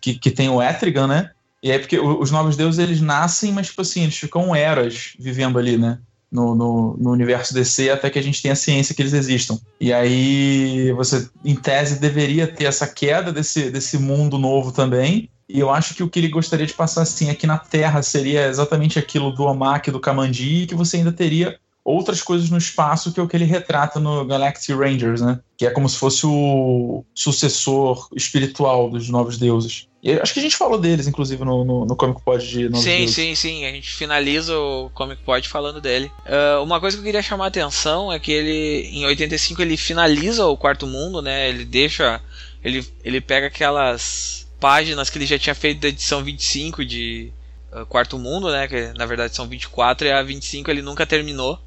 que, que tem o Etrigan, né? E é porque os novos deuses eles nascem, mas tipo assim, eles ficam eras vivendo ali, né? No, no, no, universo DC até que a gente tenha ciência que eles existam. E aí você, em tese, deveria ter essa queda desse, desse mundo novo também. E eu acho que o que ele gostaria de passar assim aqui na Terra seria exatamente aquilo do Omak, do Kamandi, que você ainda teria outras coisas no espaço que é o que ele retrata no Galactic Rangers, né? Que é como se fosse o sucessor espiritual dos novos deuses. E acho que a gente falou deles, inclusive, no, no, no Comic Pod de Sim, deuses. sim, sim. A gente finaliza o Comic Pod falando dele. Uh, uma coisa que eu queria chamar a atenção é que ele, em 85, ele finaliza o Quarto Mundo, né? Ele deixa. Ele, ele pega aquelas páginas que ele já tinha feito da edição 25 de uh, Quarto Mundo, né? Que na verdade são 24 e a 25 ele nunca terminou.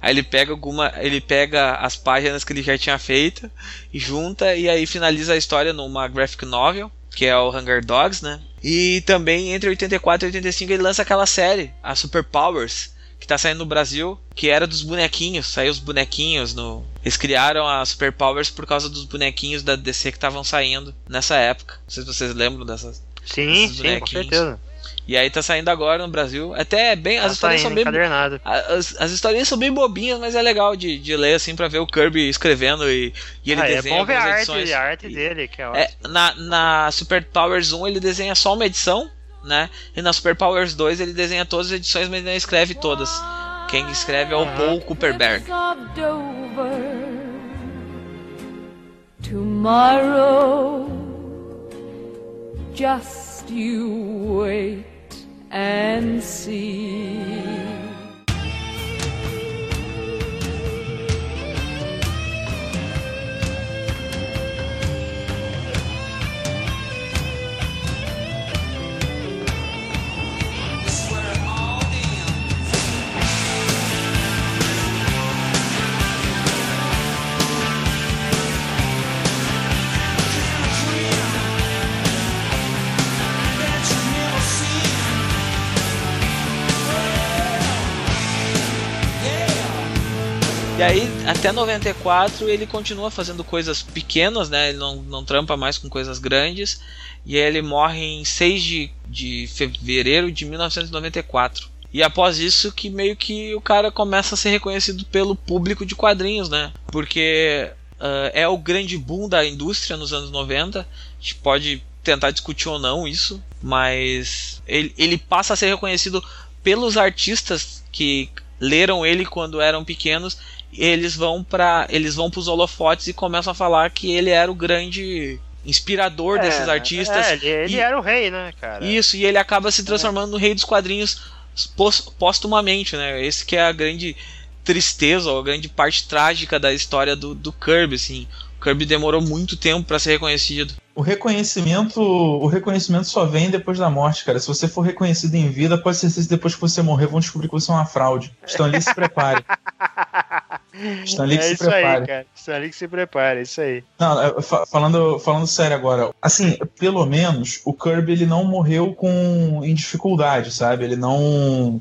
Aí ele pega alguma, ele pega as páginas que ele já tinha feito e junta e aí finaliza a história numa graphic novel que é o Hunger Dogs, né? E também entre 84 e 85 ele lança aquela série, a Super Powers, que tá saindo no Brasil, que era dos bonequinhos, saiu os bonequinhos no. Eles criaram a Super Powers por causa dos bonequinhos da DC que estavam saindo nessa época. Não sei se vocês lembram dessas. Sim, sim, com certeza. E aí tá saindo agora no Brasil. Até é bem. As tá histórias são bem. As, as historinhas são bem bobinhas, mas é legal de, de ler assim pra ver o Kirby escrevendo e, e ele ah, desenha. É bom ver a arte, a arte dele, que é, é na, na Super Powers 1 ele desenha só uma edição, né? E na Super Powers 2 ele desenha todas as edições, mas não escreve todas. Quem escreve é o Paul Cooperberg. Tomorrow, just you wait and see. E aí, até 94, ele continua fazendo coisas pequenas, né? Ele não, não trampa mais com coisas grandes. E ele morre em 6 de, de fevereiro de 1994. E após isso que meio que o cara começa a ser reconhecido pelo público de quadrinhos, né? Porque uh, é o grande boom da indústria nos anos 90. A gente pode tentar discutir ou não isso, mas ele, ele passa a ser reconhecido pelos artistas que leram ele quando eram pequenos eles vão para eles vão para os holofotes e começam a falar que ele era o grande inspirador é, desses artistas. É, ele, ele e, era o rei, né, cara? Isso, e ele acaba se transformando é. no rei dos quadrinhos póstumamente, né? Esse que é a grande tristeza, ou a grande parte trágica da história do, do Kirby, assim. O Kirby demorou muito tempo para ser reconhecido. O reconhecimento, o reconhecimento só vem depois da morte, cara. Se você for reconhecido em vida, pode ser que depois que você morrer vão descobrir que você é uma fraude. Estão ali, se prepare. Stanley que é se isso prepare. aí, cara. Stanley que se prepare, isso aí. Não, falando, falando sério agora, assim, pelo menos o Kirby ele não morreu com em dificuldade, sabe? Ele não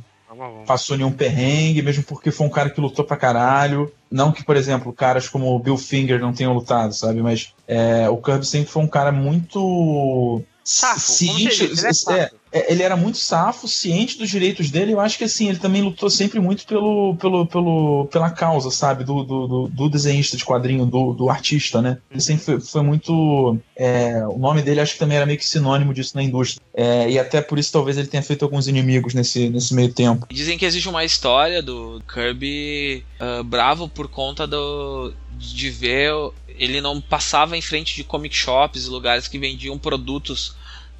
passou nenhum perrengue, mesmo porque foi um cara que lutou pra caralho. Não que, por exemplo, caras como o Bill Finger não tenham lutado, sabe? Mas é, o Kirby sempre foi um cara muito Safo, ciente, ele, é, é, é, ele, era muito safo, ciente dos direitos dele. Eu acho que assim, ele também lutou sempre muito pelo, pelo, pelo, pela causa, sabe? Do, do, do, do desenhista de quadrinho, do, do artista, né? Ele sempre foi, foi muito. É, o nome dele acho que também era meio que sinônimo disso na indústria. É, e até por isso talvez ele tenha feito alguns inimigos nesse, nesse meio tempo. Dizem que existe uma história do Kirby uh, bravo por conta do, de ver ele não passava em frente de comic shops e lugares que vendiam produtos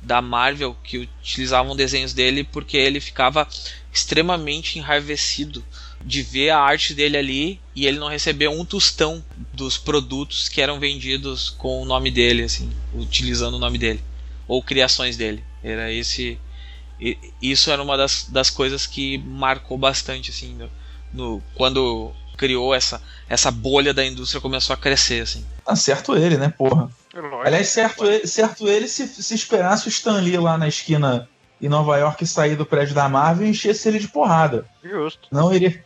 da Marvel que utilizavam desenhos dele porque ele ficava extremamente enraivecido de ver a arte dele ali e ele não receber um tostão dos produtos que eram vendidos com o nome dele, assim, utilizando o nome dele ou criações dele. Era esse isso era uma das, das coisas que marcou bastante assim no, no quando criou essa, essa bolha da indústria começou a crescer, assim. Tá certo ele, né, porra? É Aliás, certo ele, certo ele se, se esperasse o Stan Lee lá na esquina em Nova York sair do prédio da Marvel e enchesse ele de porrada. Justo. Não iria.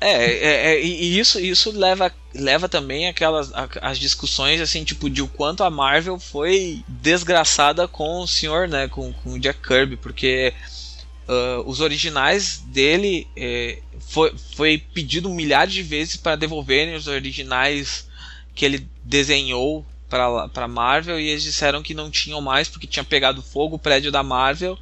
É, é, é, e isso, isso leva, leva também aquelas as discussões assim, tipo, de o quanto a Marvel foi desgraçada com o senhor, né, com, com o Jack Kirby, porque uh, os originais dele é, foi, foi pedido milhares de vezes para devolverem os originais que ele desenhou para Marvel e eles disseram que não tinham mais porque tinha pegado fogo o prédio da Marvel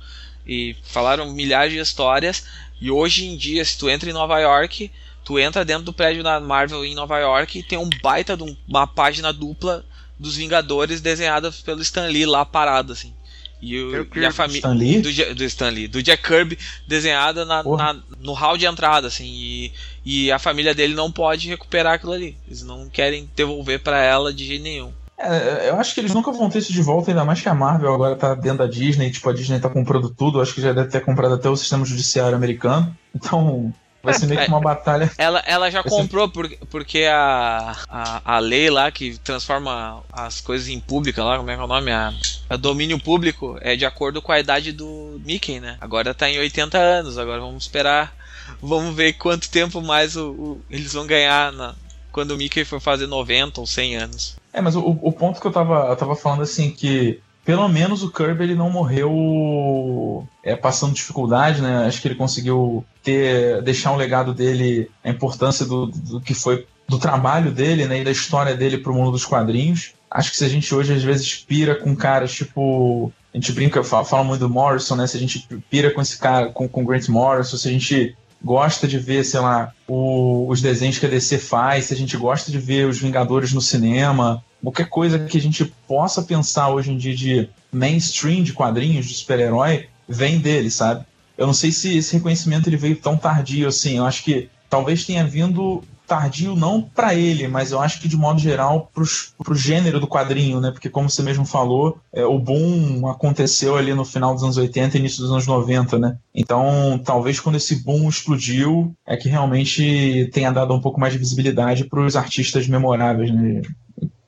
e falaram milhares de histórias. E hoje em dia se tu entra em Nova York tu entra dentro do prédio da Marvel em Nova York e tem um baita de uma página dupla dos Vingadores desenhada pelo Stan Lee lá parado assim. E, o, e a família do, do Stan Lee, do Jack Kirby, desenhada na, na, no hall de entrada, assim, e, e a família dele não pode recuperar aquilo ali. Eles não querem devolver para ela de jeito nenhum. É, eu acho que eles nunca vão ter isso de volta, ainda mais que a Marvel agora tá dentro da Disney, tipo, a Disney tá comprando tudo, acho que já deve ter comprado até o sistema judiciário americano. Então, vai ser meio que uma batalha. Ela, ela já comprou por, porque a, a, a lei lá que transforma as coisas em pública lá, como é que é o nome? A, a domínio público é de acordo com a idade do Mickey, né? Agora tá em 80 anos, agora vamos esperar. Vamos ver quanto tempo mais o, o eles vão ganhar na, quando o Mickey for fazer 90 ou 100 anos. É, mas o, o ponto que eu tava, eu tava falando assim que pelo menos o Kirby ele não morreu é, passando dificuldade, né? Acho que ele conseguiu ter deixar um legado dele, a importância do, do que foi do trabalho dele, né, e da história dele pro mundo dos quadrinhos. Acho que se a gente hoje às vezes pira com caras tipo a gente brinca, fala, fala muito do Morrison, né? Se a gente pira com esse cara, com, com Grant Morrison, se a gente gosta de ver, sei lá, o, os desenhos que a DC faz, se a gente gosta de ver os Vingadores no cinema, qualquer coisa que a gente possa pensar hoje em dia de mainstream de quadrinhos de super-herói, vem dele, sabe? Eu não sei se esse reconhecimento ele veio tão tardio assim. Eu acho que talvez tenha vindo tardio não para ele, mas eu acho que de modo geral pros, pro gênero do quadrinho, né? Porque como você mesmo falou, é, o boom aconteceu ali no final dos anos 80 e início dos anos 90, né? Então, talvez quando esse boom explodiu, é que realmente tenha dado um pouco mais de visibilidade para os artistas memoráveis, né?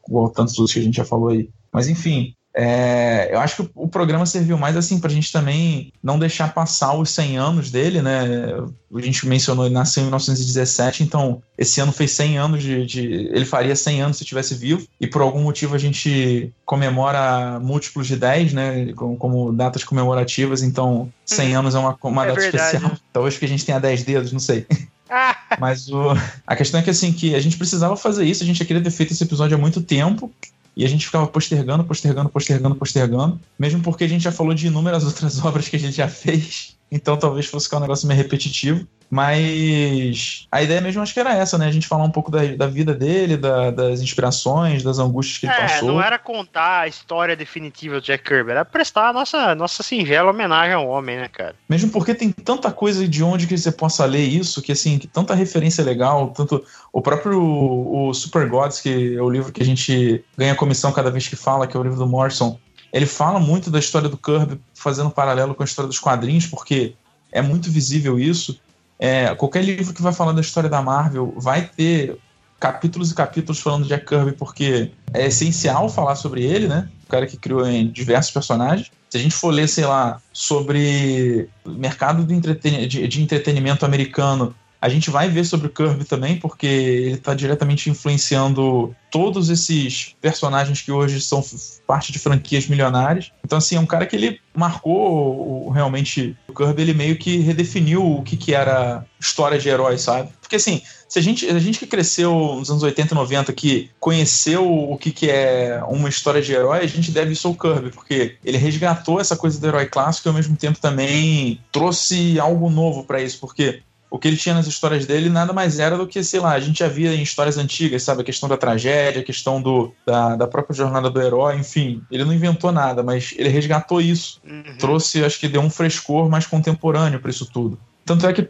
Igual tantos outros que a gente já falou aí. Mas enfim, é, eu acho que o, programa serviu mais assim para a gente também não deixar passar os 100 anos dele, né? A gente mencionou, ele nasceu em 1917, então esse ano fez 100 anos de, de, Ele faria 100 anos se estivesse vivo, e por algum motivo a gente comemora múltiplos de 10, né? Como, como datas comemorativas, então 100 hum, anos é uma, uma é data verdade. especial. Talvez porque a gente tenha 10 dedos, não sei. Mas o, a questão é que assim, que a gente precisava fazer isso, a gente já queria ter feito esse episódio há muito tempo, e a gente ficava postergando, postergando, postergando, postergando, mesmo porque a gente já falou de inúmeras outras obras que a gente já fez, então talvez fosse ficar um negócio meio repetitivo. Mas a ideia mesmo acho que era essa, né? A gente falar um pouco da, da vida dele, da, das inspirações, das angústias que ele é, passou. Não era contar a história definitiva do Jack Kirby, era prestar a nossa, nossa singela homenagem ao homem, né, cara? Mesmo porque tem tanta coisa de onde que você possa ler isso, que assim, que tanta referência legal, tanto o próprio o Super Gods, que é o livro que a gente ganha comissão cada vez que fala, que é o livro do Morrison, ele fala muito da história do Kirby, fazendo um paralelo com a história dos quadrinhos, porque é muito visível isso. É, qualquer livro que vai falar da história da Marvel vai ter capítulos e capítulos falando de Jack Kirby, porque é essencial falar sobre ele, né? O cara que criou em diversos personagens. Se a gente for ler, sei lá, sobre mercado de, entreten de, de entretenimento americano, a gente vai ver sobre o Kirby também, porque ele está diretamente influenciando todos esses personagens que hoje são parte de franquias milionárias. Então, assim, é um cara que ele marcou realmente. O Kirby, ele meio que redefiniu o que, que era história de herói, sabe? Porque, assim, se a gente, a gente que cresceu nos anos 80 e 90, que conheceu o que, que é uma história de herói, a gente deve isso ao Kirby, porque ele resgatou essa coisa do herói clássico e, ao mesmo tempo, também trouxe algo novo para isso, porque o que ele tinha nas histórias dele nada mais era do que, sei lá, a gente já via em histórias antigas, sabe? A questão da tragédia, a questão do, da, da própria jornada do herói, enfim. Ele não inventou nada, mas ele resgatou isso. Uhum. Trouxe, acho que deu um frescor mais contemporâneo para isso tudo. Tanto é que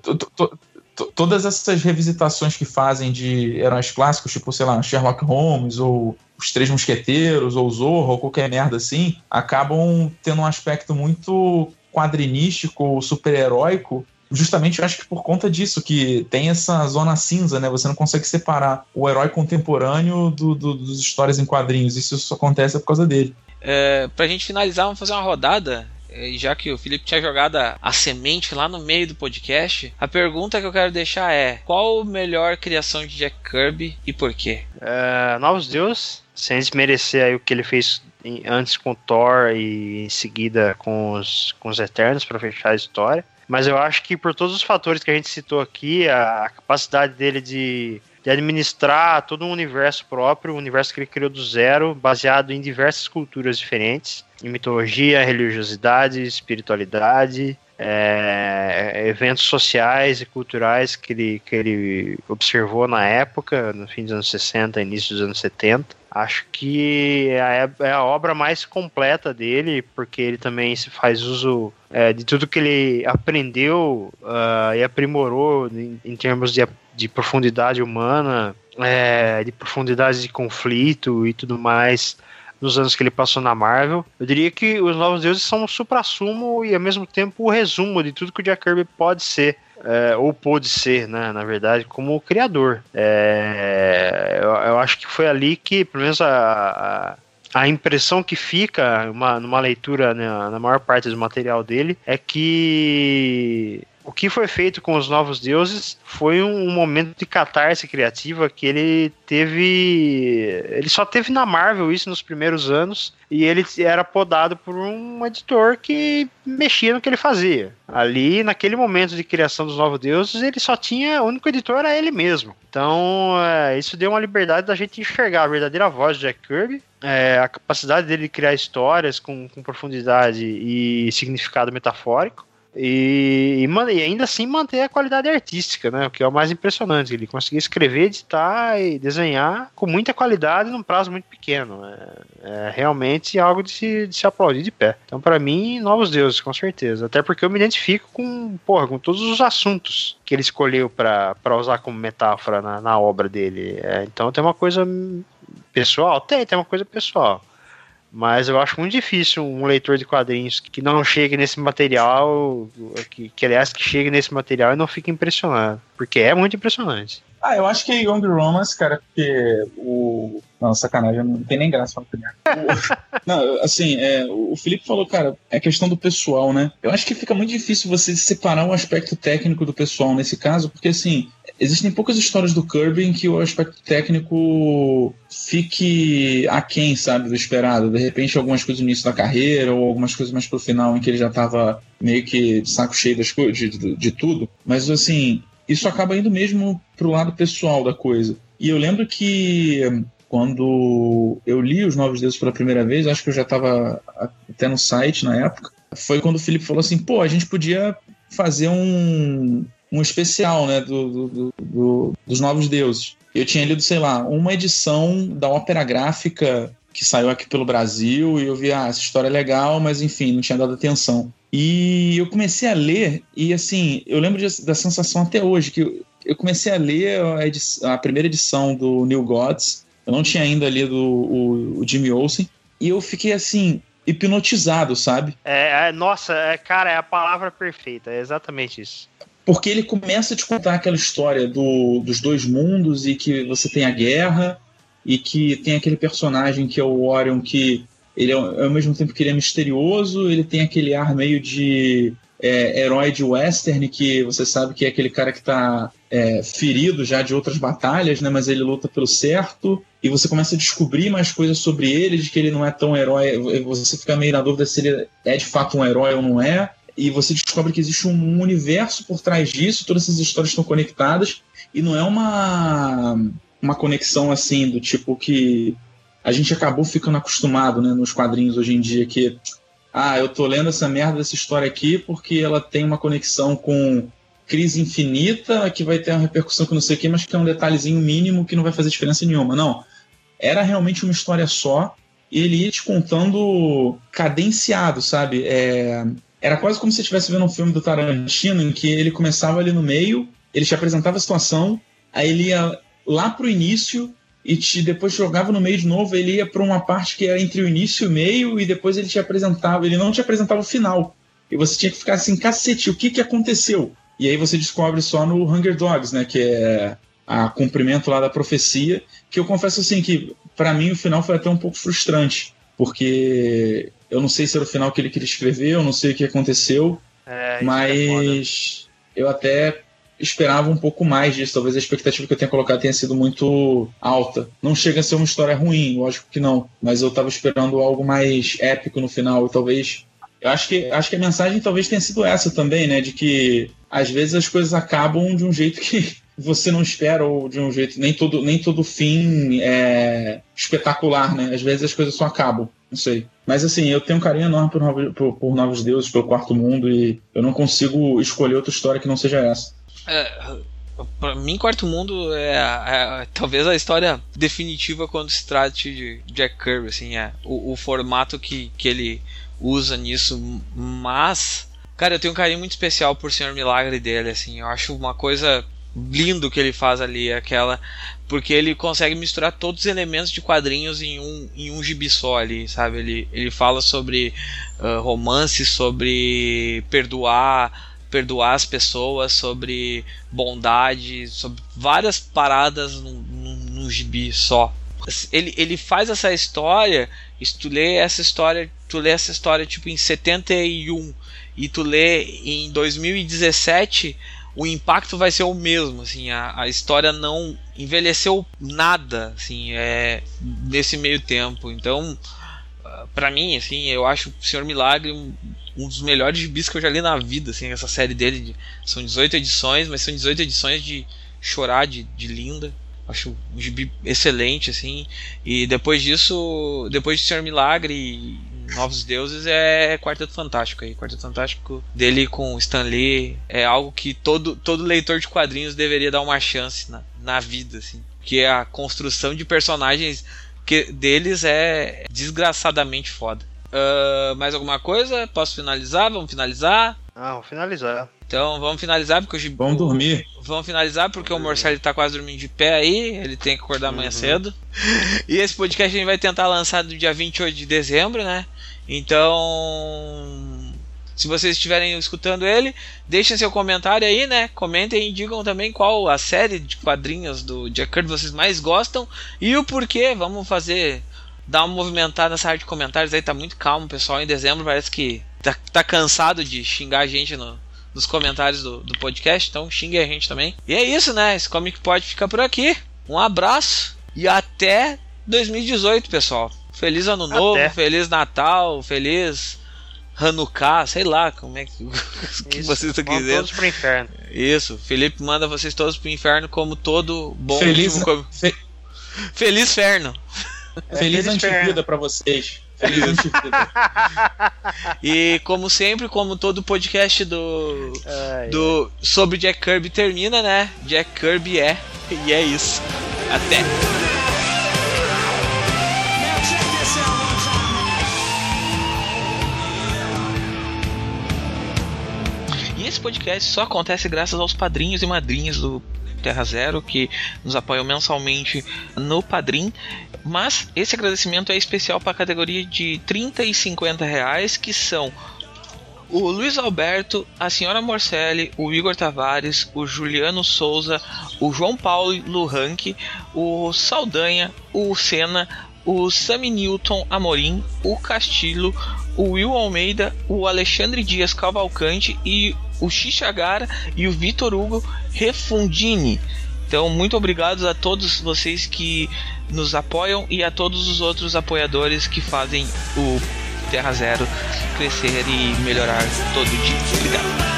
todas essas revisitações que fazem de heróis clássicos, tipo, sei lá, Sherlock Holmes, ou Os Três Mosqueteiros, ou Zorro, ou qualquer merda assim, acabam tendo um aspecto muito quadrinístico, super-heróico, justamente eu acho que por conta disso, que tem essa zona cinza, né? Você não consegue separar o herói contemporâneo do, do, dos histórias em quadrinhos. Isso só acontece por causa dele. É, pra gente finalizar, vamos fazer uma rodada. É, já que o Felipe tinha jogado a semente lá no meio do podcast, a pergunta que eu quero deixar é: qual a melhor criação de Jack Kirby e por quê? Uh, Novos Deus, sem desmerecer aí o que ele fez antes com Thor e em seguida com os, com os Eternos para fechar a história. Mas eu acho que por todos os fatores que a gente citou aqui, a capacidade dele de, de administrar todo um universo próprio, um universo que ele criou do zero, baseado em diversas culturas diferentes, em mitologia, religiosidade, espiritualidade, é, eventos sociais e culturais que ele, que ele observou na época, no fim dos anos 60, início dos anos 70. Acho que é a, é a obra mais completa dele, porque ele também se faz uso é, de tudo que ele aprendeu uh, e aprimorou em, em termos de, de profundidade humana, é, de profundidade de conflito e tudo mais nos anos que ele passou na Marvel. Eu diria que os Novos Deuses são o supra-sumo e ao mesmo tempo o resumo de tudo que o Jack Kirby pode ser é, ou pôde ser, né, na verdade, como criador. É, eu, eu, acho que foi ali que, pelo menos a, a, a impressão que fica uma, numa leitura né, na maior parte do material dele é que o que foi feito com os novos deuses foi um, momento de catarse criativa que ele teve. Ele só teve na Marvel isso nos primeiros anos e ele era podado por um editor que mexia no que ele fazia. Ali, naquele momento de criação dos novos deuses, ele só tinha. O único editor era ele mesmo. Então, é, isso deu uma liberdade da gente enxergar a verdadeira voz de Jack Kirby. É, a capacidade dele de criar histórias com, com profundidade e significado metafórico. E, e, e, ainda assim manter a qualidade artística, né? O que é o mais impressionante. Ele conseguir escrever, editar e desenhar com muita qualidade num prazo muito pequeno. É, é realmente algo de se, de se aplaudir de pé. Então, para mim, Novos Deuses, com certeza. Até porque eu me identifico com, porra, com todos os assuntos que ele escolheu para usar como metáfora na, na obra dele. É, então tem uma coisa pessoal? Tem, tem uma coisa pessoal. Mas eu acho muito difícil um leitor de quadrinhos que não chegue nesse material, que, que aliás que chegue nesse material e não fique impressionado. Porque é muito impressionante. Ah, eu acho que é Young Romance, cara, porque o. Não, sacanagem, não tem nem graça falar o... Não, assim, é, o Felipe falou, cara, é questão do pessoal, né? Eu acho que fica muito difícil você separar o aspecto técnico do pessoal nesse caso, porque assim, existem poucas histórias do Kirby em que o aspecto técnico fique aquém, sabe, do esperado. De repente, algumas coisas no início da carreira, ou algumas coisas mais pro final, em que ele já estava meio que saco cheio das coisas, de, de, de, tudo. Mas, assim, isso acaba indo mesmo pro lado pessoal da coisa. E eu lembro que quando eu li os Novos Deuses pela primeira vez, acho que eu já estava até no site na época, foi quando o Felipe falou assim: pô, a gente podia fazer um, um especial, né, do, do, do, dos Novos Deuses. Eu tinha lido, sei lá, uma edição da ópera gráfica que saiu aqui pelo Brasil e eu vi, ah, essa história é legal, mas enfim, não tinha dado atenção. E eu comecei a ler e, assim, eu lembro de, da sensação até hoje, que eu, eu comecei a ler a, edição, a, primeira edição do New Gods, eu não tinha ainda lido o, o Jimmy Olsen, e eu fiquei, assim, hipnotizado, sabe? É, é nossa, é, cara, é a palavra perfeita, é exatamente isso porque ele começa a te contar aquela história do, dos dois mundos e que você tem a guerra e que tem aquele personagem que é o Orion que ele é, ao mesmo tempo que ele é misterioso, ele tem aquele ar meio de é, herói de western que você sabe que é aquele cara que está é, ferido já de outras batalhas, né? Mas ele luta pelo certo e você começa a descobrir mais coisas sobre ele, de que ele não é tão herói. Você fica meio na dúvida se ele é de fato um herói ou não é e você descobre que existe um universo por trás disso, todas essas histórias estão conectadas, e não é uma, uma conexão assim, do tipo que a gente acabou ficando acostumado né, nos quadrinhos hoje em dia, que ah, eu tô lendo essa merda dessa história aqui porque ela tem uma conexão com crise infinita, que vai ter uma repercussão que não sei o que, mas que é um detalhezinho mínimo que não vai fazer diferença nenhuma. Não. Era realmente uma história só, e ele ia te contando cadenciado, sabe? É, era quase como se você estivesse vendo um filme do Tarantino em que ele começava ali no meio, ele te apresentava a situação, aí ele ia lá pro início e te depois jogava no meio de novo, ele ia para uma parte que era entre o início e o meio e depois ele te apresentava, ele não te apresentava o final. E você tinha que ficar assim, cacete, o que que aconteceu? E aí você descobre só no Hunger Dogs, né, que é a cumprimento lá da profecia, que eu confesso assim que para mim o final foi até um pouco frustrante, porque eu não sei se era o final que ele queria escrever, eu não sei o que aconteceu, é, é mas é eu até esperava um pouco mais disso. Talvez a expectativa que eu tenha colocado tenha sido muito alta. Não chega a ser uma história ruim, lógico que não, mas eu estava esperando algo mais épico no final e talvez eu acho que, acho que a mensagem talvez tenha sido essa também, né? De que às vezes as coisas acabam de um jeito que você não espera, ou de um jeito. Nem todo, nem todo fim é espetacular, né? Às vezes as coisas só acabam. Não sei. Mas assim, eu tenho um carinho enorme por, Novos, por, por Novos Deuses, pelo Quarto Mundo, e eu não consigo escolher outra história que não seja essa. É, Pra mim, Quarto Mundo é, é, é, talvez a história definitiva quando se trate de Jack Kirby, assim, é o, o, formato que, que ele usa nisso, mas, cara, eu tenho um carinho muito especial por Senhor Milagre dele, assim, eu acho uma coisa lindo que ele faz ali, aquela porque ele consegue misturar todos os elementos de quadrinhos em um, em um gibi só ali, sabe? Ele, ele fala sobre uh, romance, sobre perdoar, perdoar as pessoas, sobre bondade, sobre várias paradas num, gibi só. Ele, ele faz essa história, se tu lê essa história, tu lê essa história tipo em 71 e tu lê em 2017, o impacto vai ser o mesmo, assim, a, a história não envelheceu nada, assim, é nesse meio tempo. Então, para mim, assim, eu acho o Senhor Milagre um, um, dos melhores gibis que eu já li na vida, assim, essa série dele. De, são 18 edições, mas são 18 edições de chorar de, de linda. Acho um gibi excelente, assim. E depois disso, depois de Senhor Milagre Novos Deuses é Quarteto Fantástico aí. Quarteto Fantástico dele com Stan Lee é algo que todo, todo leitor de quadrinhos deveria dar uma chance na, na vida, assim. Que a construção de personagens que deles é desgraçadamente foda. Uh, mais alguma coisa? Posso finalizar? Vamos finalizar? Ah, vamos finalizar. Então vamos finalizar porque o Vamos dormir. Vamos finalizar porque o Morcelli tá quase dormindo de pé aí, ele tem que acordar amanhã uhum. cedo. E esse podcast a gente vai tentar lançar no dia 28 de dezembro, né? Então, se vocês estiverem escutando ele, deixem seu comentário aí, né? Comentem e digam também qual a série de quadrinhos do Jack Kirby vocês mais gostam e o porquê. Vamos fazer dar uma movimentada nessa área de comentários aí, tá muito calmo, pessoal. Em dezembro parece que tá, tá cansado de xingar a gente no, nos comentários do, do podcast, então xingue a gente também. E é isso, né? Esse Comic pode ficar por aqui. Um abraço e até 2018, pessoal. Feliz Ano Novo, Até. Feliz Natal, Feliz Hanukkah, sei lá como é que, que vocês estão querendo. todos pro inferno. Isso, Felipe manda vocês todos pro inferno como todo bom Feliz, último... fe... Feliz Ferno. É, feliz, feliz antivida para vocês. Feliz antivida. e como sempre, como todo podcast do, ai, do ai. sobre Jack Kirby termina, né? Jack Kirby é e é isso. Até. Esse podcast só acontece graças aos padrinhos e madrinhas do Terra Zero que nos apoiam mensalmente no Padrim. Mas esse agradecimento é especial para a categoria de 30 e 50 reais, que são o Luiz Alberto, a senhora Morcelli, o Igor Tavares, o Juliano Souza, o João Paulo Luhank, o Saldanha, o Senna, o Sami Newton Amorim, o Castilho, o Will Almeida, o Alexandre Dias Cavalcante e o Xixagara e o Vitor Hugo Refundini. Então, muito obrigado a todos vocês que nos apoiam e a todos os outros apoiadores que fazem o Terra Zero crescer e melhorar todo dia. Obrigado.